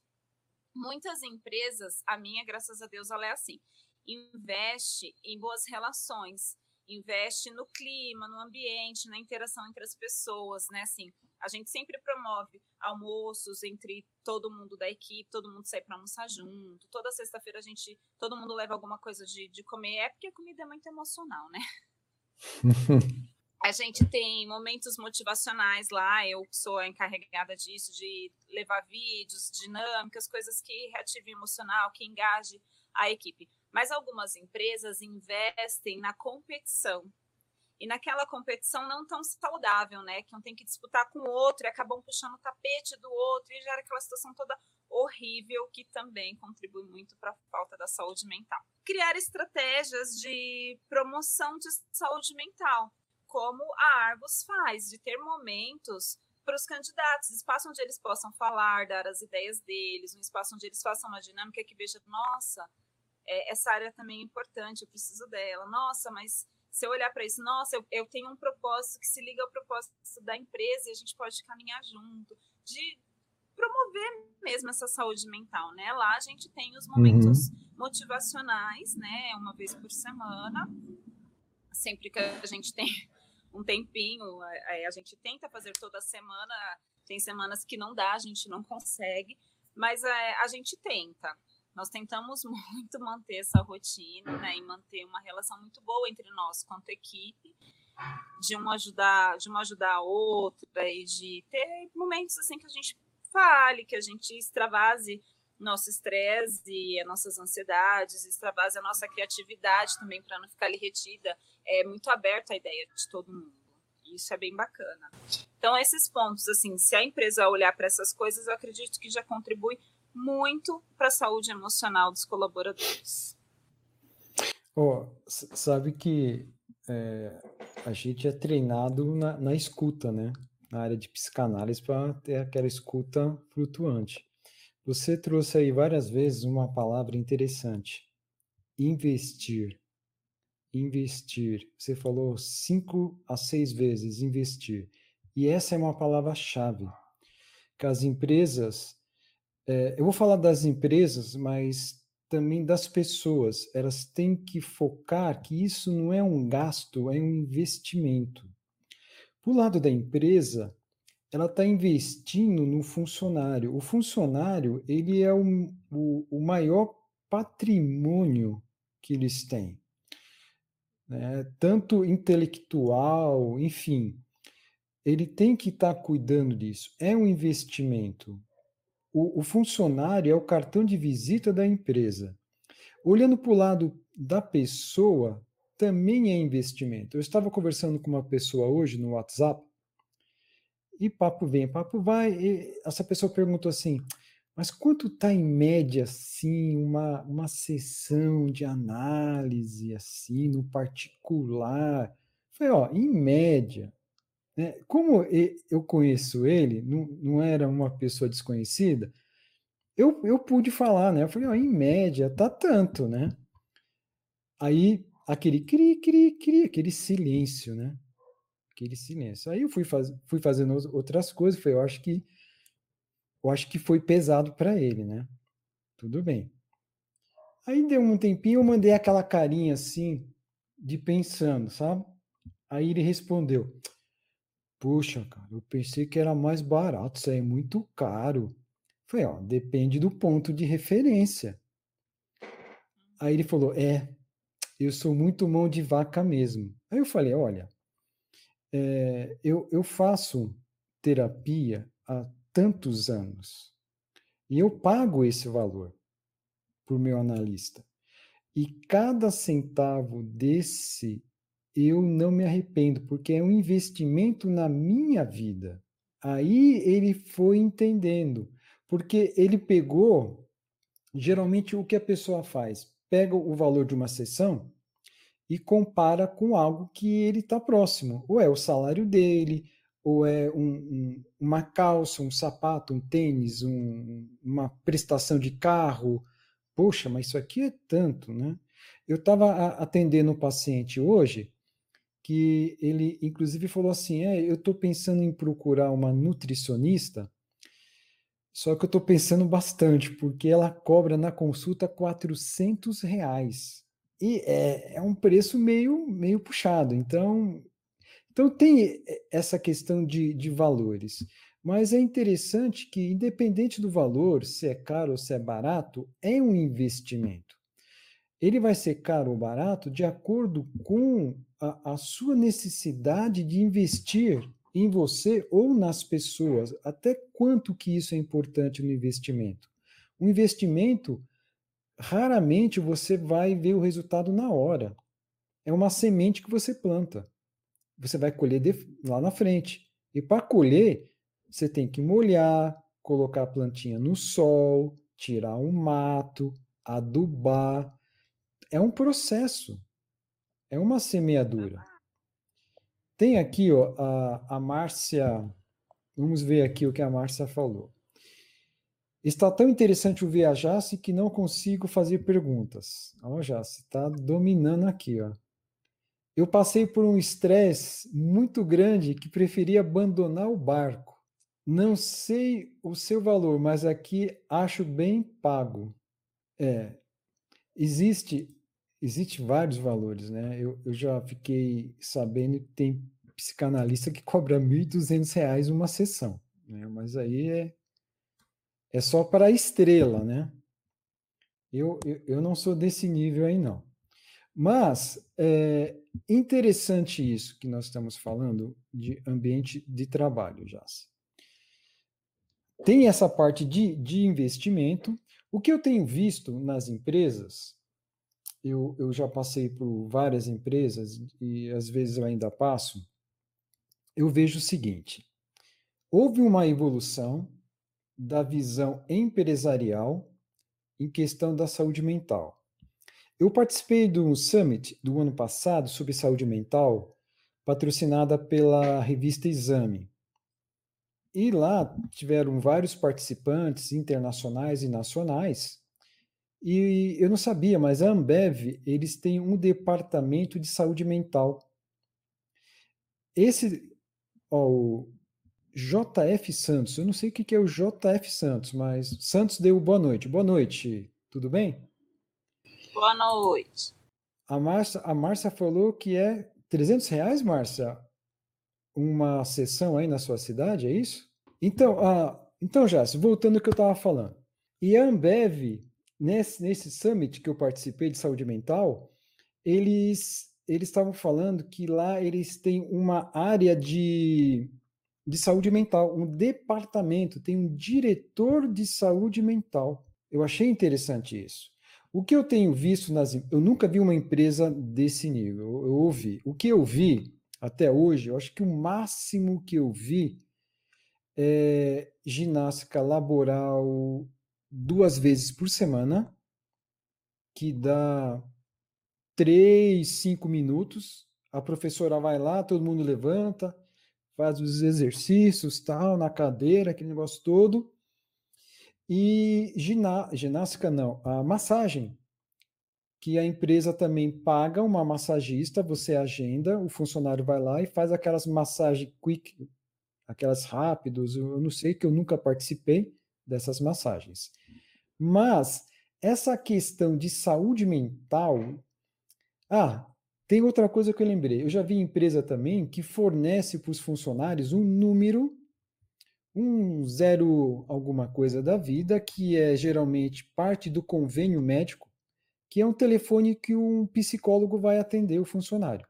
Speaker 2: Muitas empresas, a minha, graças a Deus, ela é assim, investe em boas relações, investe no clima, no ambiente, na interação entre as pessoas, né? Assim, a gente sempre promove almoços entre todo mundo da equipe, todo mundo sai para almoçar junto. Toda sexta-feira a gente, todo mundo leva alguma coisa de, de comer, é porque a comida é muito emocional, né? a gente tem momentos motivacionais lá, eu sou a encarregada disso, de levar vídeos, dinâmicas, coisas que reativem emocional, que engaje a equipe. Mas algumas empresas investem na competição. E naquela competição não tão saudável, né? Que um tem que disputar com o outro e acabam puxando o tapete do outro e gera aquela situação toda horrível que também contribui muito para a falta da saúde mental. Criar estratégias de promoção de saúde mental, como a Arbus faz, de ter momentos para os candidatos, espaço onde eles possam falar, dar as ideias deles, um espaço onde eles façam uma dinâmica que veja, nossa, é, essa área também é importante, eu preciso dela. Nossa, mas se eu olhar para isso, nossa, eu, eu, tenho um propósito que se liga ao propósito da empresa e a gente pode caminhar junto, de promover mesmo essa saúde mental, né? Lá a gente tem os momentos uhum. motivacionais, né? Uma vez por semana, sempre que a gente tem um tempinho, a, gente tenta fazer toda semana. Tem semanas que não dá, a gente não consegue, mas é, a gente tenta. Nós tentamos muito manter essa rotina né, e manter uma relação muito boa entre nós quanto equipe, de um ajudar, de um ajudar a outra e de ter momentos assim que a gente fale, que a gente extravase nosso estresse as nossas ansiedades, extravase a nossa criatividade também para não ficar ali retida. É muito aberto a ideia de todo mundo. Isso é bem bacana. Então, esses pontos, assim, se a empresa olhar para essas coisas, eu acredito que já contribui muito para a saúde emocional dos colaboradores.
Speaker 1: Oh, sabe que é, a gente é treinado na, na escuta, né? Na área de psicanálise para ter aquela escuta flutuante. Você trouxe aí várias vezes uma palavra interessante: investir. Investir. Você falou cinco a seis vezes investir. E essa é uma palavra-chave. Que as empresas é, eu vou falar das empresas, mas também das pessoas. Elas têm que focar que isso não é um gasto, é um investimento. Por lado da empresa, ela está investindo no funcionário. O funcionário ele é o, o, o maior patrimônio que eles têm, né? tanto intelectual, enfim. Ele tem que estar tá cuidando disso. É um investimento o, o funcionário é o cartão de visita da empresa. Olhando para o lado da pessoa, também é investimento. Eu estava conversando com uma pessoa hoje no WhatsApp, e papo vem, papo vai, e essa pessoa perguntou assim, mas quanto está em média, assim, uma, uma sessão de análise, assim, no particular? Foi, ó, em média, né? Como eu conheço ele, não, não era uma pessoa desconhecida, eu, eu pude falar, né? Eu falei, ó, em média, tá tanto, né? Aí, aquele cri, cri, cri, aquele silêncio, né? Aquele silêncio. Aí eu fui, faz, fui fazendo outras coisas, foi, eu acho que eu acho que foi pesado para ele, né? Tudo bem. Aí deu um tempinho, eu mandei aquela carinha assim, de pensando, sabe? Aí ele respondeu: Puxa, cara, eu pensei que era mais barato, isso aí é muito caro. Falei, ó, depende do ponto de referência. Aí ele falou, é, eu sou muito mão de vaca mesmo. Aí eu falei, olha, é, eu, eu faço terapia há tantos anos e eu pago esse valor por meu analista. E cada centavo desse eu não me arrependo, porque é um investimento na minha vida. Aí ele foi entendendo, porque ele pegou, geralmente o que a pessoa faz? Pega o valor de uma sessão e compara com algo que ele está próximo, ou é o salário dele, ou é um, um, uma calça, um sapato, um tênis, um, uma prestação de carro. Poxa, mas isso aqui é tanto, né? Eu estava atendendo um paciente hoje que ele inclusive falou assim: é, eu estou pensando em procurar uma nutricionista, Só que eu estou pensando bastante, porque ela cobra na consulta 400 reais. E é, é um preço meio, meio puxado. Então, então tem essa questão de, de valores. Mas é interessante que, independente do valor, se é caro ou se é barato, é um investimento. Ele vai ser caro ou barato de acordo com a, a sua necessidade de investir em você ou nas pessoas. Até quanto que isso é importante no investimento? O investimento, raramente você vai ver o resultado na hora. É uma semente que você planta. Você vai colher lá na frente. E para colher, você tem que molhar, colocar a plantinha no sol, tirar um mato, adubar. É um processo. É uma semeadura. Tem aqui ó, a, a Márcia. Vamos ver aqui o que a Márcia falou. Está tão interessante ouvir a Jace que não consigo fazer perguntas. Ó, Jace, está dominando aqui, ó. Eu passei por um estresse muito grande que preferi abandonar o barco. Não sei o seu valor, mas aqui acho bem pago. É, existe existe vários valores, né? Eu, eu já fiquei sabendo que tem psicanalista que cobra R$ 1.200 uma sessão, né? Mas aí é, é só para estrela, né? Eu, eu, eu não sou desse nível aí, não. Mas é interessante isso que nós estamos falando de ambiente de trabalho, já. Tem essa parte de, de investimento. O que eu tenho visto nas empresas eu, eu já passei por várias empresas e às vezes eu ainda passo, eu vejo o seguinte: houve uma evolução da visão empresarial em questão da saúde mental. Eu participei do summit do ano passado sobre saúde mental, patrocinada pela revista Exame. E lá tiveram vários participantes internacionais e nacionais e eu não sabia, mas a Ambev, eles têm um departamento de saúde mental. Esse, ó, o JF Santos, eu não sei o que é o JF Santos, mas Santos deu boa noite. Boa noite, tudo bem?
Speaker 2: Boa noite.
Speaker 1: A Márcia, a Márcia falou que é 300 reais, Márcia, uma sessão aí na sua cidade, é isso? Então, ah, então Jássio, voltando ao que eu estava falando. E a Ambev nesse, nesse summit que eu participei de saúde mental, eles eles estavam falando que lá eles têm uma área de, de saúde mental, um departamento, tem um diretor de saúde mental. Eu achei interessante isso. O que eu tenho visto nas. Eu nunca vi uma empresa desse nível. Eu, eu ouvi. O que eu vi até hoje, eu acho que o máximo que eu vi é ginástica laboral duas vezes por semana, que dá três, cinco minutos. A professora vai lá, todo mundo levanta, faz os exercícios, tal, na cadeira, aquele negócio todo. E giná ginástica não, a massagem, que a empresa também paga uma massagista, você agenda, o funcionário vai lá e faz aquelas massagens quick, aquelas rápidos, eu não sei que eu nunca participei, dessas massagens. Mas essa questão de saúde mental. Ah, tem outra coisa que eu lembrei. Eu já vi empresa também que fornece para os funcionários um número, um zero alguma coisa da vida, que é geralmente parte do convênio médico, que é um telefone que um psicólogo vai atender o funcionário.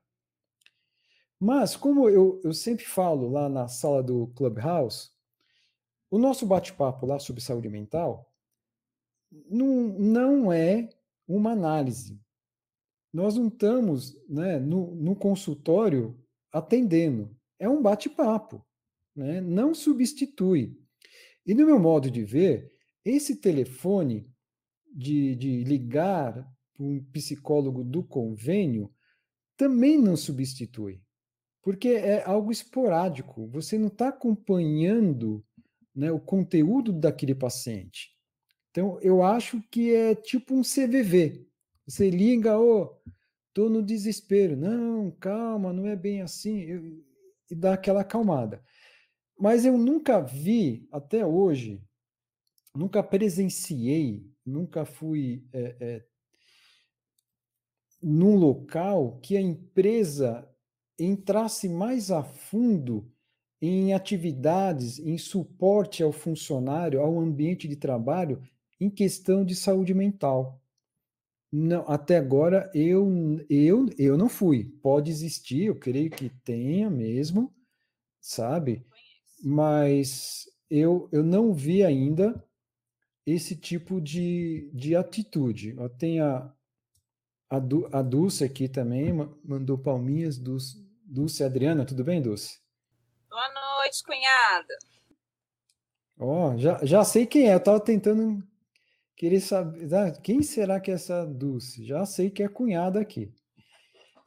Speaker 1: Mas, como eu, eu sempre falo lá na sala do Clubhouse, o nosso bate-papo lá sobre saúde mental não, não é uma análise. Nós não estamos né, no, no consultório atendendo. É um bate-papo. Né? Não substitui. E no meu modo de ver, esse telefone de, de ligar para um psicólogo do convênio também não substitui. Porque é algo esporádico. Você não está acompanhando né, o conteúdo daquele paciente. Então, eu acho que é tipo um CVV. Você liga, ô, oh, tô no desespero. Não, calma, não é bem assim. Eu, e dá aquela acalmada. Mas eu nunca vi, até hoje, nunca presenciei, nunca fui é, é, num local que a empresa entrasse mais a fundo em atividades, em suporte ao funcionário, ao ambiente de trabalho, em questão de saúde mental. Não, até agora eu, eu, eu não fui. Pode existir, eu creio que tenha mesmo, sabe? Mas eu, eu não vi ainda esse tipo de, de atitude. Tem a, a, du, a Dulce aqui também, mandou palminhas. Dulce, Dulce Adriana, tudo bem, Dulce?
Speaker 2: Boa noite, cunhada.
Speaker 1: Ó, já, já sei quem é, eu estava tentando querer saber, ah, quem será que é essa Dulce? Já sei que é cunhada aqui.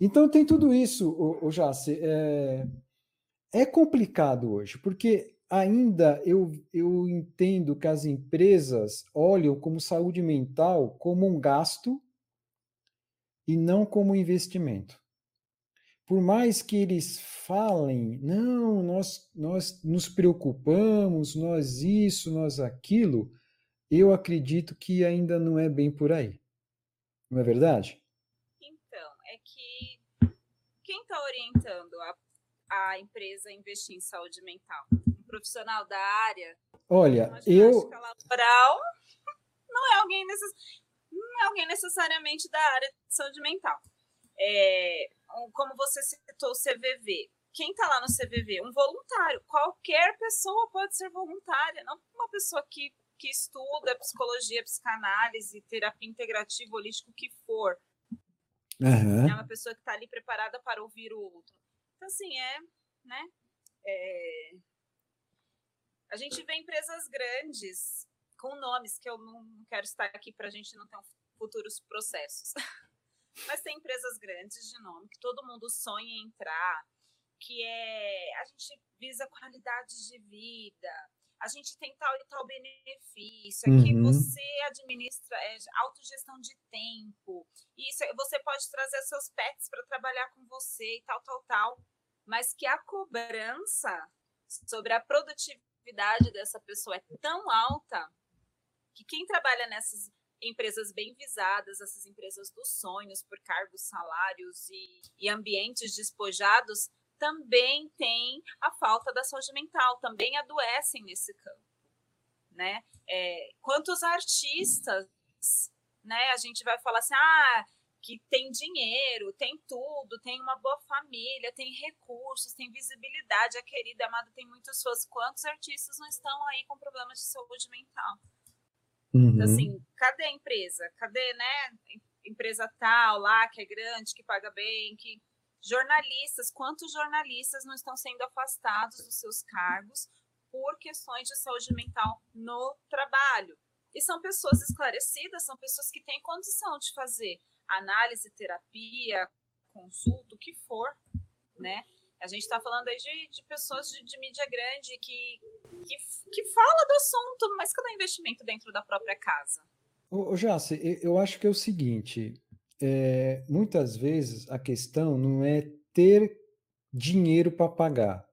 Speaker 1: Então tem tudo isso, o, o Jace. É, é complicado hoje, porque ainda eu, eu entendo que as empresas olham como saúde mental como um gasto e não como investimento. Por mais que eles falem, não, nós, nós nos preocupamos, nós isso, nós aquilo, eu acredito que ainda não é bem por aí. Não é verdade?
Speaker 2: Então, é que quem está orientando a, a empresa a investir em saúde mental? Um profissional da área?
Speaker 1: Olha, eu.
Speaker 2: Laboral não é alguém necess... não é alguém necessariamente da área de saúde mental. É, como você citou o CVV, quem está lá no CVV? Um voluntário. Qualquer pessoa pode ser voluntária, não uma pessoa que, que estuda psicologia, psicanálise, terapia integrativa, holístico, o que for. Uhum. É uma pessoa que está ali preparada para ouvir o outro. Então, assim, é, né? É... A gente vê empresas grandes com nomes que eu não quero estar aqui para a gente não ter futuros processos. Mas tem empresas grandes de nome que todo mundo sonha em entrar, que é a gente visa qualidade de vida, a gente tem tal e tal benefício, é que uhum. você administra é, autogestão de tempo, isso você pode trazer seus pets para trabalhar com você e tal, tal, tal, mas que a cobrança sobre a produtividade dessa pessoa é tão alta que quem trabalha nessas empresas bem visadas, essas empresas dos sonhos por cargos, salários e, e ambientes despojados, também tem a falta da saúde mental, também adoecem nesse campo, né? É, quantos artistas, né? A gente vai falar assim, ah, que tem dinheiro, tem tudo, tem uma boa família, tem recursos, tem visibilidade, a querida amada tem muitos fãs. Quantos artistas não estão aí com problemas de saúde mental? Uhum. Então, assim, cadê a empresa? Cadê, né? Empresa tal lá, que é grande, que paga bem, que. Jornalistas, quantos jornalistas não estão sendo afastados dos seus cargos por questões de saúde mental no trabalho? E são pessoas esclarecidas, são pessoas que têm condição de fazer análise, terapia, consulta, o que for, né? A gente está falando aí de, de pessoas de, de, mídia grande que, que, que fala do assunto, mas cadê o investimento dentro da própria casa?
Speaker 1: Ô, Jace, eu acho que é o seguinte: é, muitas vezes a questão não é ter dinheiro para pagar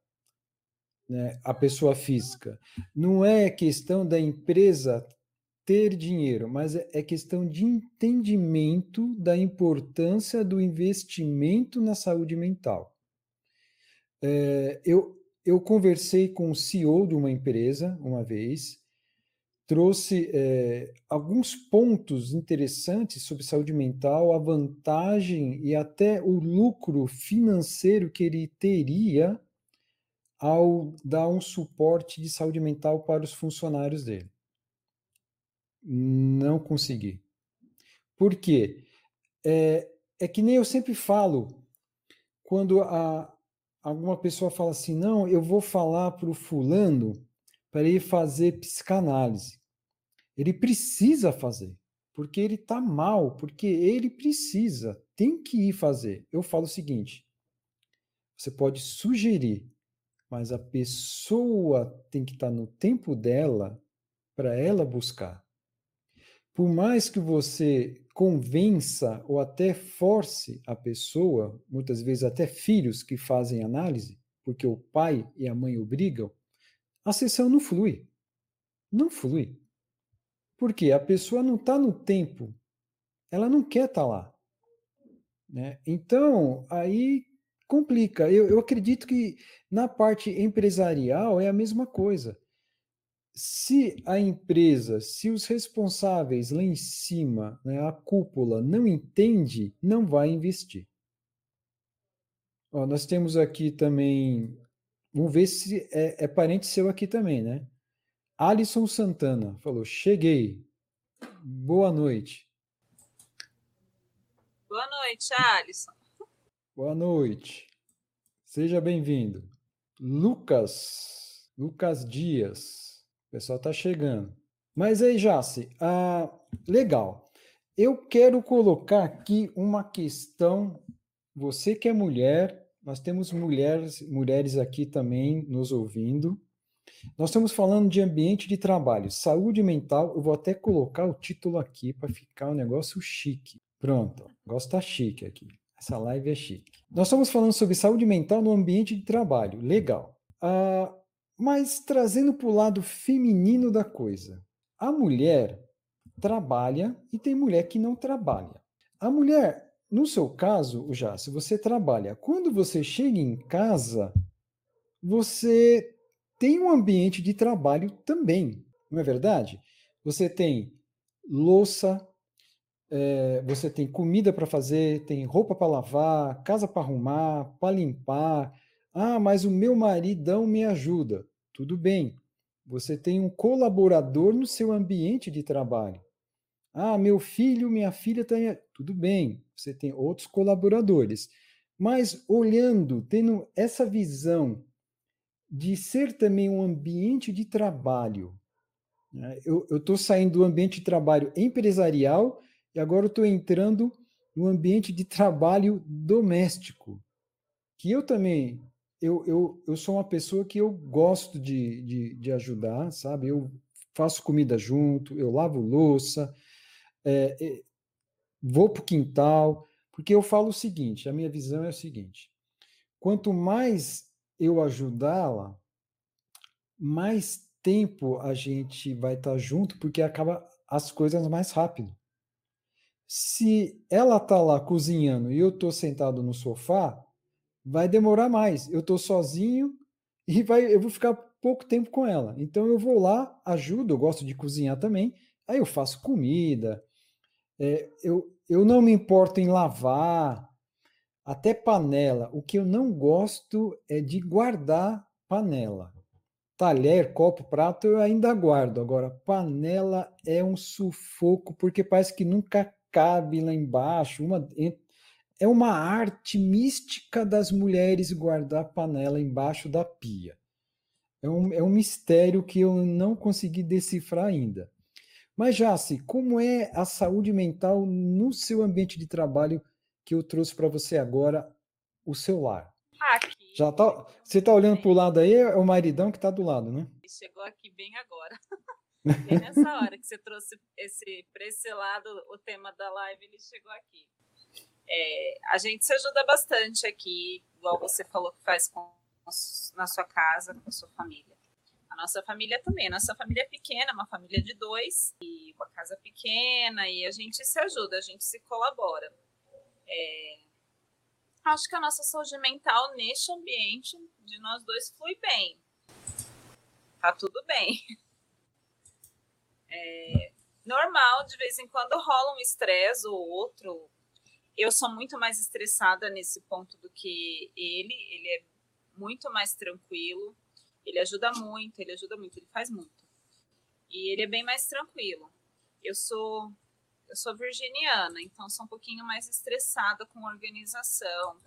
Speaker 1: né, a pessoa física. Não é questão da empresa ter dinheiro, mas é, é questão de entendimento da importância do investimento na saúde mental. É, eu, eu conversei com o CEO de uma empresa uma vez, trouxe é, alguns pontos interessantes sobre saúde mental, a vantagem e até o lucro financeiro que ele teria ao dar um suporte de saúde mental para os funcionários dele. Não consegui. Por quê? É, é que nem eu sempre falo, quando a, alguma pessoa fala assim: não, eu vou falar para o fulano para ele fazer psicanálise. Ele precisa fazer, porque ele está mal, porque ele precisa, tem que ir fazer. Eu falo o seguinte: você pode sugerir, mas a pessoa tem que estar tá no tempo dela para ela buscar. Por mais que você convença ou até force a pessoa, muitas vezes até filhos que fazem análise, porque o pai e a mãe obrigam, a sessão não flui. Não flui. Porque a pessoa não está no tempo, ela não quer estar tá lá. Né? Então, aí complica. Eu, eu acredito que na parte empresarial é a mesma coisa. Se a empresa, se os responsáveis lá em cima, né, a cúpula, não entende, não vai investir. Ó, nós temos aqui também, vamos ver se é, é parente seu aqui também, né? Alisson Santana falou: Cheguei. Boa noite.
Speaker 2: Boa noite, Alisson.
Speaker 1: Boa noite. Seja bem-vindo. Lucas, Lucas Dias. O pessoal está chegando. Mas aí, Jace, ah, legal. Eu quero colocar aqui uma questão. Você que é mulher, nós temos mulheres, mulheres aqui também nos ouvindo. Nós estamos falando de ambiente de trabalho, saúde mental. Eu vou até colocar o título aqui para ficar um negócio chique. Pronto, o negócio está chique aqui. Essa live é chique. Nós estamos falando sobre saúde mental no ambiente de trabalho. Legal. Ah, mas trazendo para o lado feminino da coisa. A mulher trabalha e tem mulher que não trabalha. A mulher, no seu caso, já, se você trabalha, quando você chega em casa, você tem um ambiente de trabalho também, não é verdade? Você tem louça, é, você tem comida para fazer, tem roupa para lavar, casa para arrumar, para limpar. Ah, mas o meu maridão me ajuda. Tudo bem. Você tem um colaborador no seu ambiente de trabalho. Ah, meu filho, minha filha está. Tudo bem. Você tem outros colaboradores. Mas olhando, tendo essa visão de ser também um ambiente de trabalho. Né? Eu estou saindo do ambiente de trabalho empresarial e agora estou entrando no ambiente de trabalho doméstico, que eu também, eu, eu, eu sou uma pessoa que eu gosto de, de, de ajudar, sabe? Eu faço comida junto, eu lavo louça, é, vou para o quintal, porque eu falo o seguinte, a minha visão é o seguinte, quanto mais eu ajudá-la, mais tempo a gente vai estar tá junto, porque acaba as coisas mais rápido. Se ela está lá cozinhando e eu estou sentado no sofá, vai demorar mais. Eu estou sozinho e vai, eu vou ficar pouco tempo com ela. Então eu vou lá, ajudo, eu gosto de cozinhar também. Aí eu faço comida, é, eu, eu não me importo em lavar, até panela. O que eu não gosto é de guardar panela. Talher, copo, prato eu ainda guardo. Agora, panela é um sufoco, porque parece que nunca cabe lá embaixo. Uma, é uma arte mística das mulheres guardar panela embaixo da pia. É um, é um mistério que eu não consegui decifrar ainda. Mas, Jace, como é a saúde mental no seu ambiente de trabalho que eu trouxe para você agora, o seu lar.
Speaker 2: Aqui.
Speaker 1: Já tá, você está olhando para o lado aí, é o maridão que está do lado, né?
Speaker 2: Ele chegou aqui bem agora. bem nessa hora que você trouxe esse, para esse lado o tema da live, ele chegou aqui. É, a gente se ajuda bastante aqui, igual você falou que faz com, na sua casa, com a sua família. Nossa família também. Nossa família é pequena, uma família de dois, e uma casa pequena, e a gente se ajuda, a gente se colabora. É, acho que a nossa saúde mental neste ambiente de nós dois flui bem. Tá tudo bem. É, normal, de vez em quando rola um estresse ou outro. Eu sou muito mais estressada nesse ponto do que ele. Ele é muito mais tranquilo. Ele ajuda muito, ele ajuda muito, ele faz muito. E ele é bem mais tranquilo. Eu sou eu sou virginiana, então sou um pouquinho mais estressada com organização.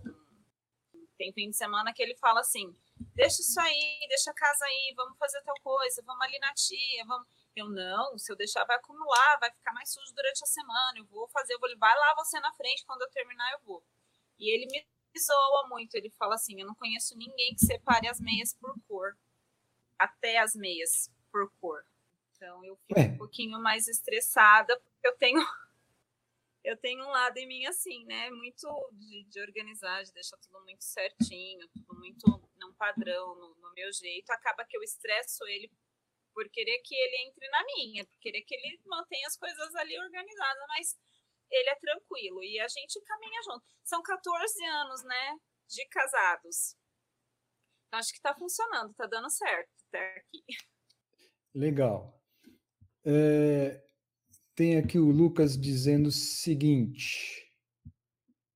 Speaker 2: Tem fim de semana que ele fala assim: deixa isso aí, deixa a casa aí, vamos fazer tal coisa, vamos ali na tia, vamos. Eu não, se eu deixar vai acumular, vai ficar mais sujo durante a semana. Eu vou fazer, eu vou vai lá você na frente, quando eu terminar eu vou. E ele me zoa muito, ele fala assim: eu não conheço ninguém que separe as meias por cor, até as meias por cor. Então eu fico é. um pouquinho mais estressada, porque eu tenho eu tenho um lado em mim assim, né? Muito de, de organizar, de deixar tudo muito certinho, tudo muito num padrão, no, no, meu jeito. Acaba que eu estresso ele por querer que ele entre na minha, por querer que ele mantenha as coisas ali organizadas, mas ele é tranquilo e a gente caminha junto. São 14 anos, né, de casados. Acho que está funcionando, está dando certo até aqui.
Speaker 1: Legal. É, tem aqui o Lucas dizendo o seguinte: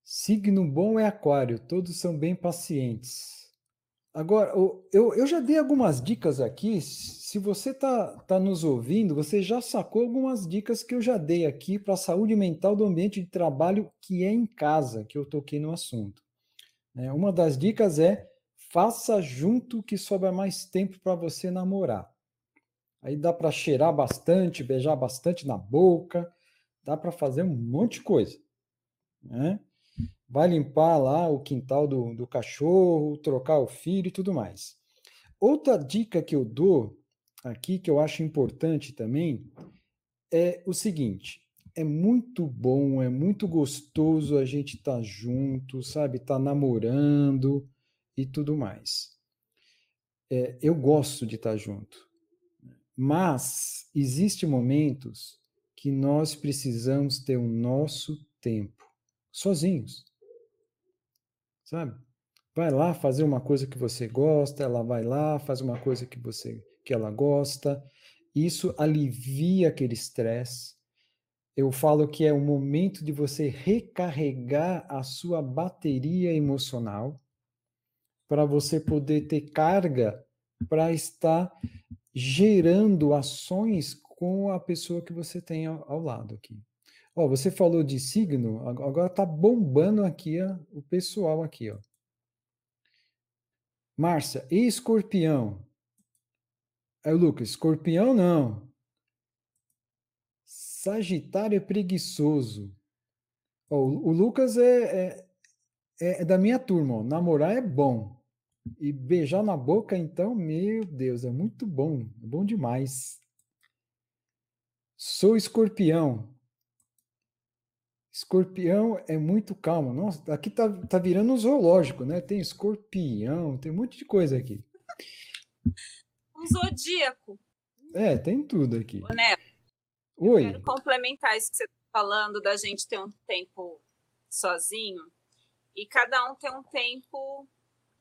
Speaker 1: signo bom é aquário, todos são bem pacientes. Agora, eu, eu já dei algumas dicas aqui. Se você está tá nos ouvindo, você já sacou algumas dicas que eu já dei aqui para a saúde mental do ambiente de trabalho que é em casa, que eu toquei no assunto. É, uma das dicas é faça junto que sobra mais tempo para você namorar. Aí dá para cheirar bastante, beijar bastante na boca, dá para fazer um monte de coisa. Né? vai limpar lá o quintal do, do cachorro, trocar o filho e tudo mais. Outra dica que eu dou aqui, que eu acho importante também, é o seguinte: é muito bom, é muito gostoso a gente estar tá junto, sabe? Estar tá namorando e tudo mais. É, eu gosto de estar junto. Mas existem momentos que nós precisamos ter o nosso tempo, sozinhos sabe? Vai lá fazer uma coisa que você gosta, ela vai lá, faz uma coisa que você que ela gosta. Isso alivia aquele estresse. Eu falo que é o momento de você recarregar a sua bateria emocional para você poder ter carga para estar gerando ações com a pessoa que você tem ao, ao lado aqui. Ó, você falou de signo, agora tá bombando aqui ó, o pessoal aqui, ó. Márcia, e escorpião? Aí o Lucas, escorpião não. Sagitário é preguiçoso. Ó, o, o Lucas é, é, é, da minha turma, ó. namorar é bom. E beijar na boca, então, meu Deus, é muito bom, é bom demais. Sou escorpião. Escorpião é muito calmo. Nossa, aqui tá, tá virando um zoológico, né? Tem escorpião, tem um monte de coisa aqui.
Speaker 2: Um zodíaco.
Speaker 1: É, tem tudo aqui.
Speaker 2: Ô, Neto, Oi. Quero complementar isso que você está falando da gente ter um tempo sozinho e cada um ter um tempo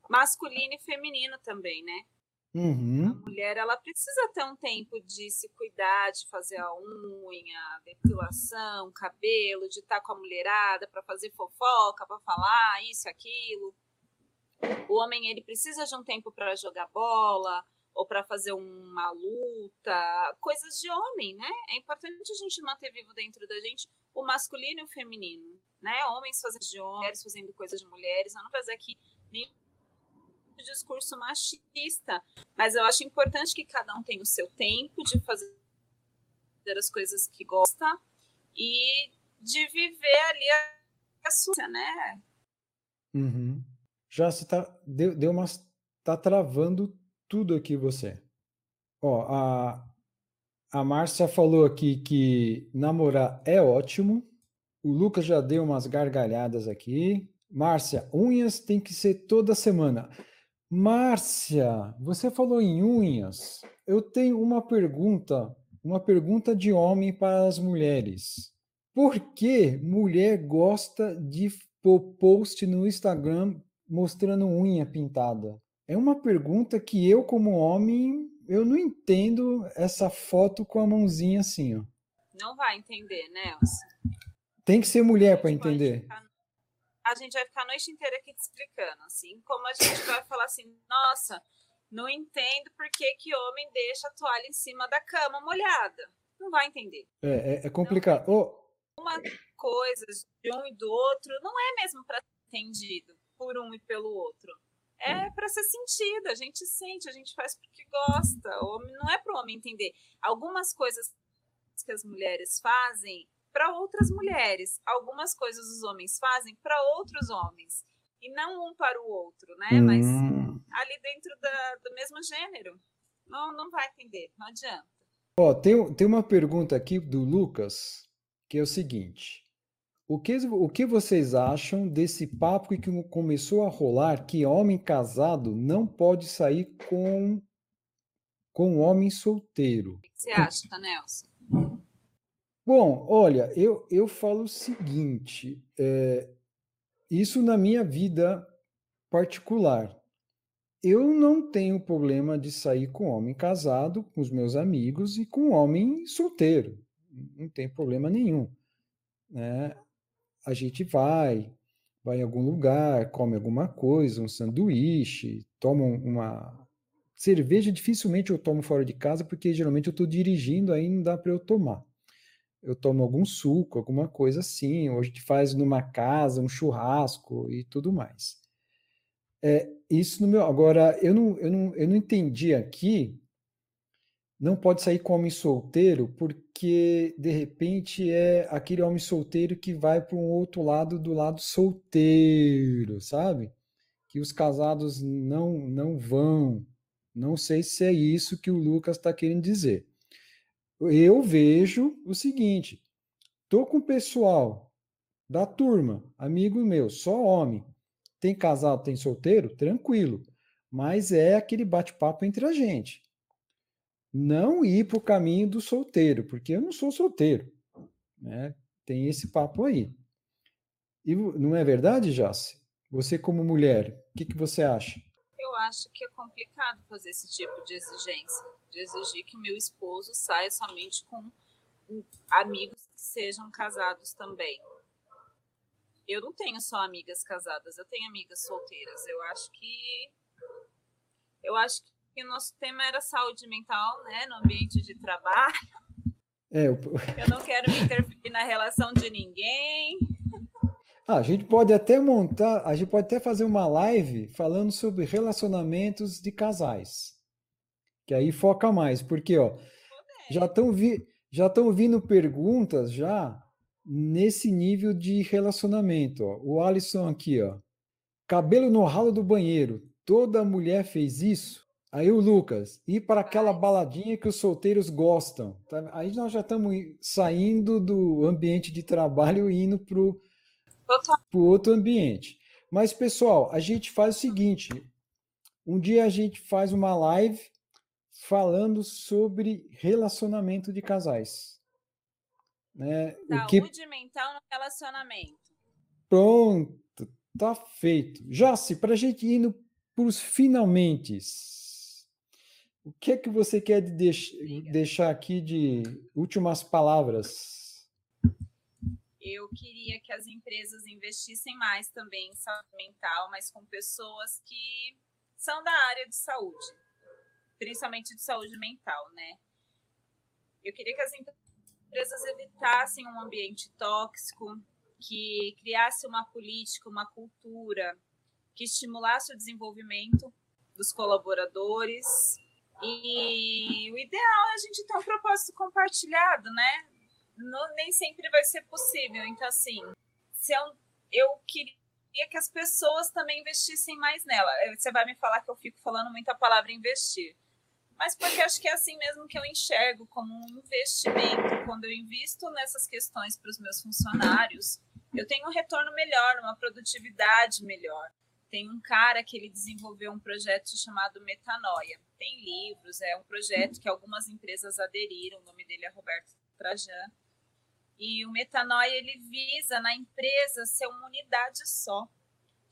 Speaker 2: masculino e feminino também, né?
Speaker 1: Uhum.
Speaker 2: A mulher ela precisa ter um tempo de se cuidar, de fazer a unha, depilação, cabelo, de estar com a mulherada para fazer fofoca, para falar isso, aquilo. O homem ele precisa de um tempo para jogar bola ou para fazer uma luta, coisas de homem, né? É importante a gente manter vivo dentro da gente o masculino e o feminino, né? Homens fazendo de homens, fazendo coisas de mulheres. Eu não fazer aqui nem discurso machista, mas eu acho importante que cada um tenha o seu tempo de fazer as coisas que gosta e de viver ali a sua, né?
Speaker 1: Uhum. Já se tá deu, deu uma tá travando tudo aqui você. Ó, a a Márcia falou aqui que namorar é ótimo. O Lucas já deu umas gargalhadas aqui. Márcia, unhas tem que ser toda semana. Márcia, você falou em unhas. Eu tenho uma pergunta, uma pergunta de homem para as mulheres. Por que mulher gosta de post no Instagram mostrando unha pintada? É uma pergunta que eu, como homem, eu não entendo essa foto com a mãozinha assim, ó.
Speaker 2: Não vai entender, Nelson.
Speaker 1: Tem que ser mulher para entender. Ficar
Speaker 2: a gente vai ficar a noite inteira aqui te explicando, assim, como a gente vai falar assim, nossa, não entendo por que, que homem deixa a toalha em cima da cama molhada. Não vai entender.
Speaker 1: É, é, é complicado. oh.
Speaker 2: Uma coisa de um e do outro não é mesmo para ser entendido por um e pelo outro. É para ser sentido, a gente sente, a gente faz porque gosta. O homem não é para o homem entender. Algumas coisas que as mulheres fazem para outras mulheres. Algumas coisas os homens fazem para outros homens. E não um para o outro, né? Hum. Mas ali dentro da, do mesmo gênero. Não, não vai entender, não adianta.
Speaker 1: Ó, tem, tem uma pergunta aqui do Lucas, que é o seguinte. O que, o que vocês acham desse papo que começou a rolar que homem casado não pode sair com com um homem solteiro.
Speaker 2: O que você acha, Nelson?
Speaker 1: Bom, olha, eu, eu falo o seguinte: é, isso na minha vida particular. Eu não tenho problema de sair com homem casado, com os meus amigos, e com homem solteiro. Não tem problema nenhum. Né? A gente vai, vai em algum lugar, come alguma coisa, um sanduíche, toma uma cerveja. Dificilmente eu tomo fora de casa, porque geralmente eu estou dirigindo, aí não dá para eu tomar. Eu tomo algum suco, alguma coisa assim, ou a gente faz numa casa, um churrasco e tudo mais. É, isso no meu. Agora, eu não, eu, não, eu não entendi aqui. Não pode sair com homem solteiro, porque de repente é aquele homem solteiro que vai para um outro lado do lado solteiro, sabe? Que os casados não, não vão. Não sei se é isso que o Lucas está querendo dizer. Eu vejo o seguinte: tô com o pessoal da turma, amigo meu, só homem. Tem casado, tem solteiro? Tranquilo. Mas é aquele bate-papo entre a gente. Não ir para o caminho do solteiro, porque eu não sou solteiro. Né? Tem esse papo aí. E não é verdade, Jace? Você, como mulher, o que, que você acha?
Speaker 2: Eu acho que é complicado fazer esse tipo de exigência, de exigir que meu esposo saia somente com amigos que sejam casados também eu não tenho só amigas casadas, eu tenho amigas solteiras. Eu acho que eu acho que o nosso tema era saúde mental, né, no ambiente de trabalho. É, eu... eu não quero me interferir na relação de ninguém.
Speaker 1: Ah, a gente pode até montar, a gente pode até fazer uma live falando sobre relacionamentos de casais. Que aí foca mais, porque ó, já estão vi, já estão vindo perguntas já nesse nível de relacionamento. Ó. O Alisson aqui, ó. Cabelo no ralo do banheiro. Toda mulher fez isso? Aí o Lucas, ir para aquela baladinha que os solteiros gostam. Tá? Aí nós já estamos saindo do ambiente de trabalho e indo para o outro ambiente. Mas, pessoal, a gente faz o seguinte: um dia a gente faz uma live falando sobre relacionamento de casais. Né?
Speaker 2: Saúde o que... mental no relacionamento.
Speaker 1: Pronto, tá feito. Jace, para a gente ir para os finalmente, o que é que você quer de deix... deixar aqui de últimas palavras?
Speaker 2: Eu queria que as empresas investissem mais também em saúde mental, mas com pessoas que são da área de saúde, principalmente de saúde mental, né? Eu queria que as empresas evitassem um ambiente tóxico, que criasse uma política, uma cultura que estimulasse o desenvolvimento dos colaboradores. E o ideal é a gente ter um propósito compartilhado, né? Não, nem sempre vai ser possível. Então, assim, se eu, eu queria que as pessoas também investissem mais nela. Você vai me falar que eu fico falando muito a palavra investir mas porque acho que é assim mesmo que eu enxergo como um investimento. Quando eu invisto nessas questões para os meus funcionários, eu tenho um retorno melhor, uma produtividade melhor. Tem um cara que ele desenvolveu um projeto chamado Metanoia. Tem livros, é um projeto que algumas empresas aderiram, o nome dele é Roberto Trajan. E o Metanoia ele visa na empresa ser uma unidade só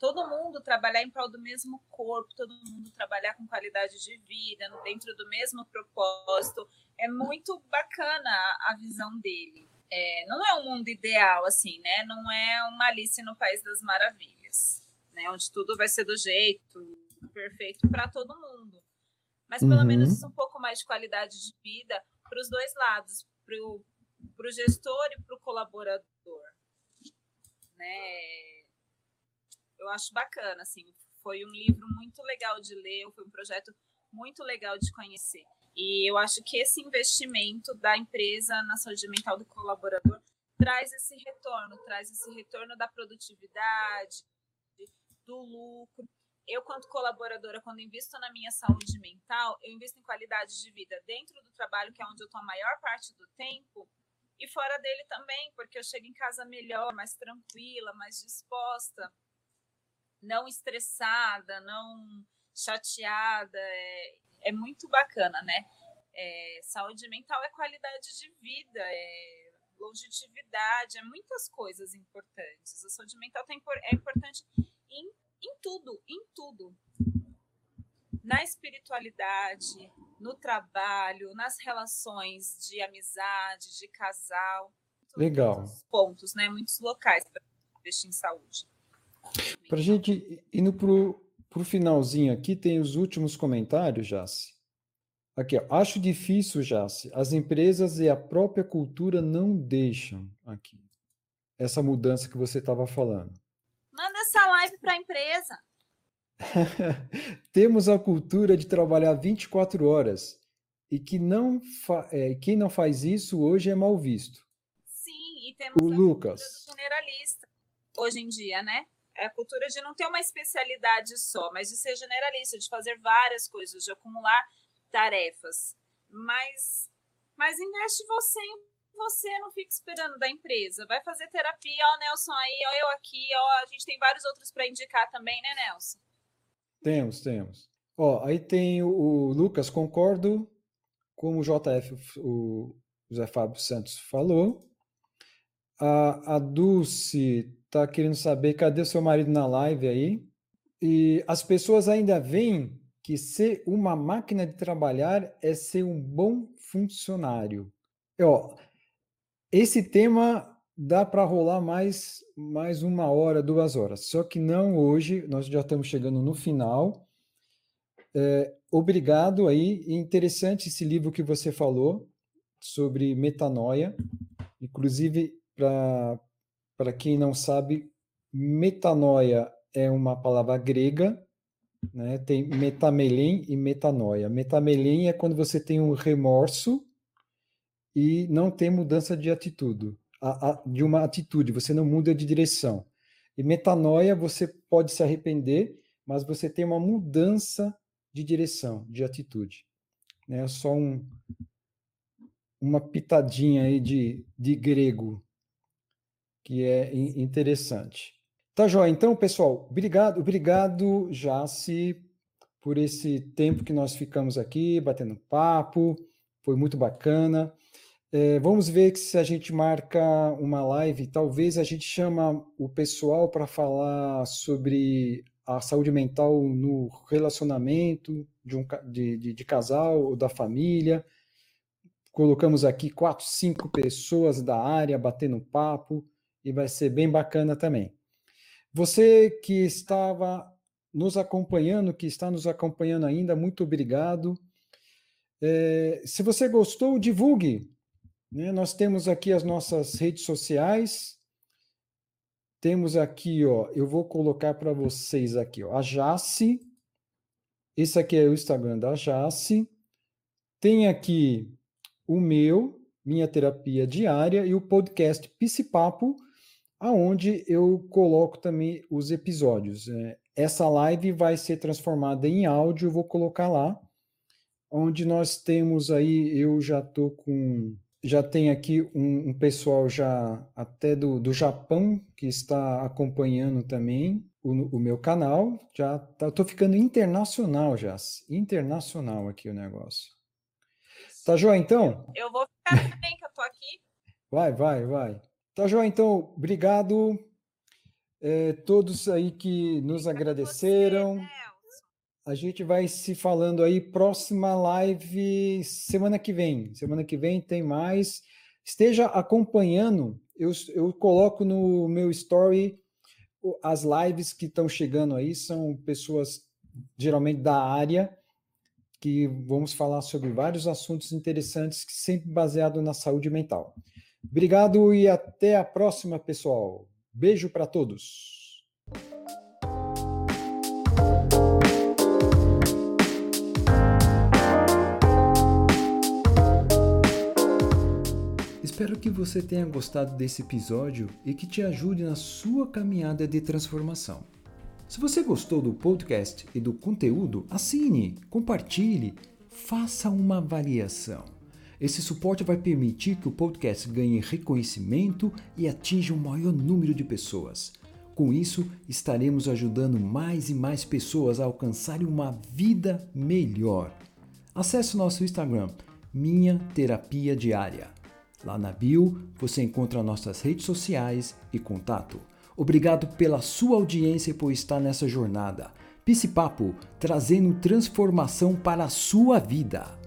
Speaker 2: todo mundo trabalhar em prol do mesmo corpo, todo mundo trabalhar com qualidade de vida, dentro do mesmo propósito. É muito bacana a, visão dele. É, não é um mundo ideal, assim, né? Não é uma Alice no País das Maravilhas, né? Onde tudo vai ser do jeito perfeito para todo mundo. Mas pelo uhum. menos um pouco mais de qualidade de vida para os dois lados, para o gestor e para o colaborador. Né? Eu acho bacana, assim, foi um livro muito legal de ler, foi um projeto muito legal de conhecer. E eu acho que esse investimento da empresa na saúde mental do colaborador traz esse retorno, traz esse retorno da produtividade, do lucro. Eu, quanto colaboradora, quando invisto na minha saúde mental, eu invisto em qualidade de vida dentro do trabalho, que é onde eu estou a maior parte do tempo, e fora dele também, porque eu chego em casa melhor, mais tranquila, mais disposta não estressada, não chateada. É, é muito bacana, né? É, saúde mental é qualidade de vida, é longevidade, é muitas coisas importantes. A saúde mental é importante em, em tudo, em tudo. Na espiritualidade, no trabalho, nas relações de amizade, de casal.
Speaker 1: Legal.
Speaker 2: Muitos pontos, né? Muitos locais para investir em saúde.
Speaker 1: Para a gente indo para o finalzinho aqui, tem os últimos comentários, Jace. Aqui, ó. acho difícil, Jace. As empresas e a própria cultura não deixam aqui essa mudança que você estava falando.
Speaker 2: Manda essa live para a empresa.
Speaker 1: Temos a cultura de trabalhar 24 horas e que não é, quem não faz isso hoje é mal visto.
Speaker 2: Sim, e temos
Speaker 1: o
Speaker 2: a
Speaker 1: Lucas.
Speaker 2: cultura do generalista hoje em dia, né? É a cultura de não ter uma especialidade só, mas de ser generalista, de fazer várias coisas, de acumular tarefas. Mas, mas investe você em você, não fica esperando da empresa. Vai fazer terapia, ó, Nelson aí, ó, eu aqui, ó, a gente tem vários outros para indicar também, né, Nelson?
Speaker 1: Temos, temos. Ó, aí tem o, o Lucas, concordo com o JF, o José Fábio Santos falou. A, a Dulce está querendo saber cadê o seu marido na live aí. E as pessoas ainda veem que ser uma máquina de trabalhar é ser um bom funcionário. Ó, esse tema dá para rolar mais, mais uma hora, duas horas. Só que não hoje, nós já estamos chegando no final. É, obrigado aí. Interessante esse livro que você falou sobre metanoia. Inclusive, para quem não sabe, metanoia é uma palavra grega, né? tem metamelim e metanoia. Metamelim é quando você tem um remorso e não tem mudança de atitude a, a, de uma atitude, você não muda de direção. E metanoia, você pode se arrepender, mas você tem uma mudança de direção, de atitude. É só um, uma pitadinha aí de, de grego, que é interessante. Tá, joia? Então, pessoal, obrigado, obrigado, Jace, por esse tempo que nós ficamos aqui batendo papo. Foi muito bacana. É, vamos ver se a gente marca uma live, talvez a gente chama o pessoal para falar sobre a saúde mental no relacionamento de, um, de, de, de casal ou da família. Colocamos aqui quatro, cinco pessoas da área batendo papo e vai ser bem bacana também. Você que estava nos acompanhando, que está nos acompanhando ainda, muito obrigado. É, se você gostou, divulgue né? Nós temos aqui as nossas redes sociais. Temos aqui, ó, eu vou colocar para vocês aqui, ó, a Jace. Esse aqui é o Instagram da Jace. Tem aqui o meu, minha terapia diária e o podcast Psipapo, aonde eu coloco também os episódios. É, essa live vai ser transformada em áudio, eu vou colocar lá, onde nós temos aí, eu já estou com já tem aqui um, um pessoal já até do, do Japão que está acompanhando também o, o meu canal. Já tá, estou ficando internacional já, internacional aqui o negócio. Tá joia então?
Speaker 2: Eu vou ficar também que eu tô aqui.
Speaker 1: Vai, vai, vai. Tá joia então? Obrigado é, todos aí que nos agradeceram. A gente vai se falando aí, próxima live semana que vem. Semana que vem tem mais. Esteja acompanhando, eu, eu coloco no meu story as lives que estão chegando aí, são pessoas geralmente da área, que vamos falar sobre vários assuntos interessantes, sempre baseado na saúde mental. Obrigado e até a próxima, pessoal. Beijo para todos. Espero que você tenha gostado desse episódio e que te ajude na sua caminhada de transformação. Se você gostou do podcast e do conteúdo, assine, compartilhe, faça uma avaliação. Esse suporte vai permitir que o podcast ganhe reconhecimento e atinja um maior número de pessoas. Com isso, estaremos ajudando mais e mais pessoas a alcançarem uma vida melhor. Acesse o nosso Instagram, Minha Terapia Diária. Lá na bio você encontra nossas redes sociais e contato. Obrigado pela sua audiência e por estar nessa jornada. Pisse Papo, trazendo transformação para a sua vida.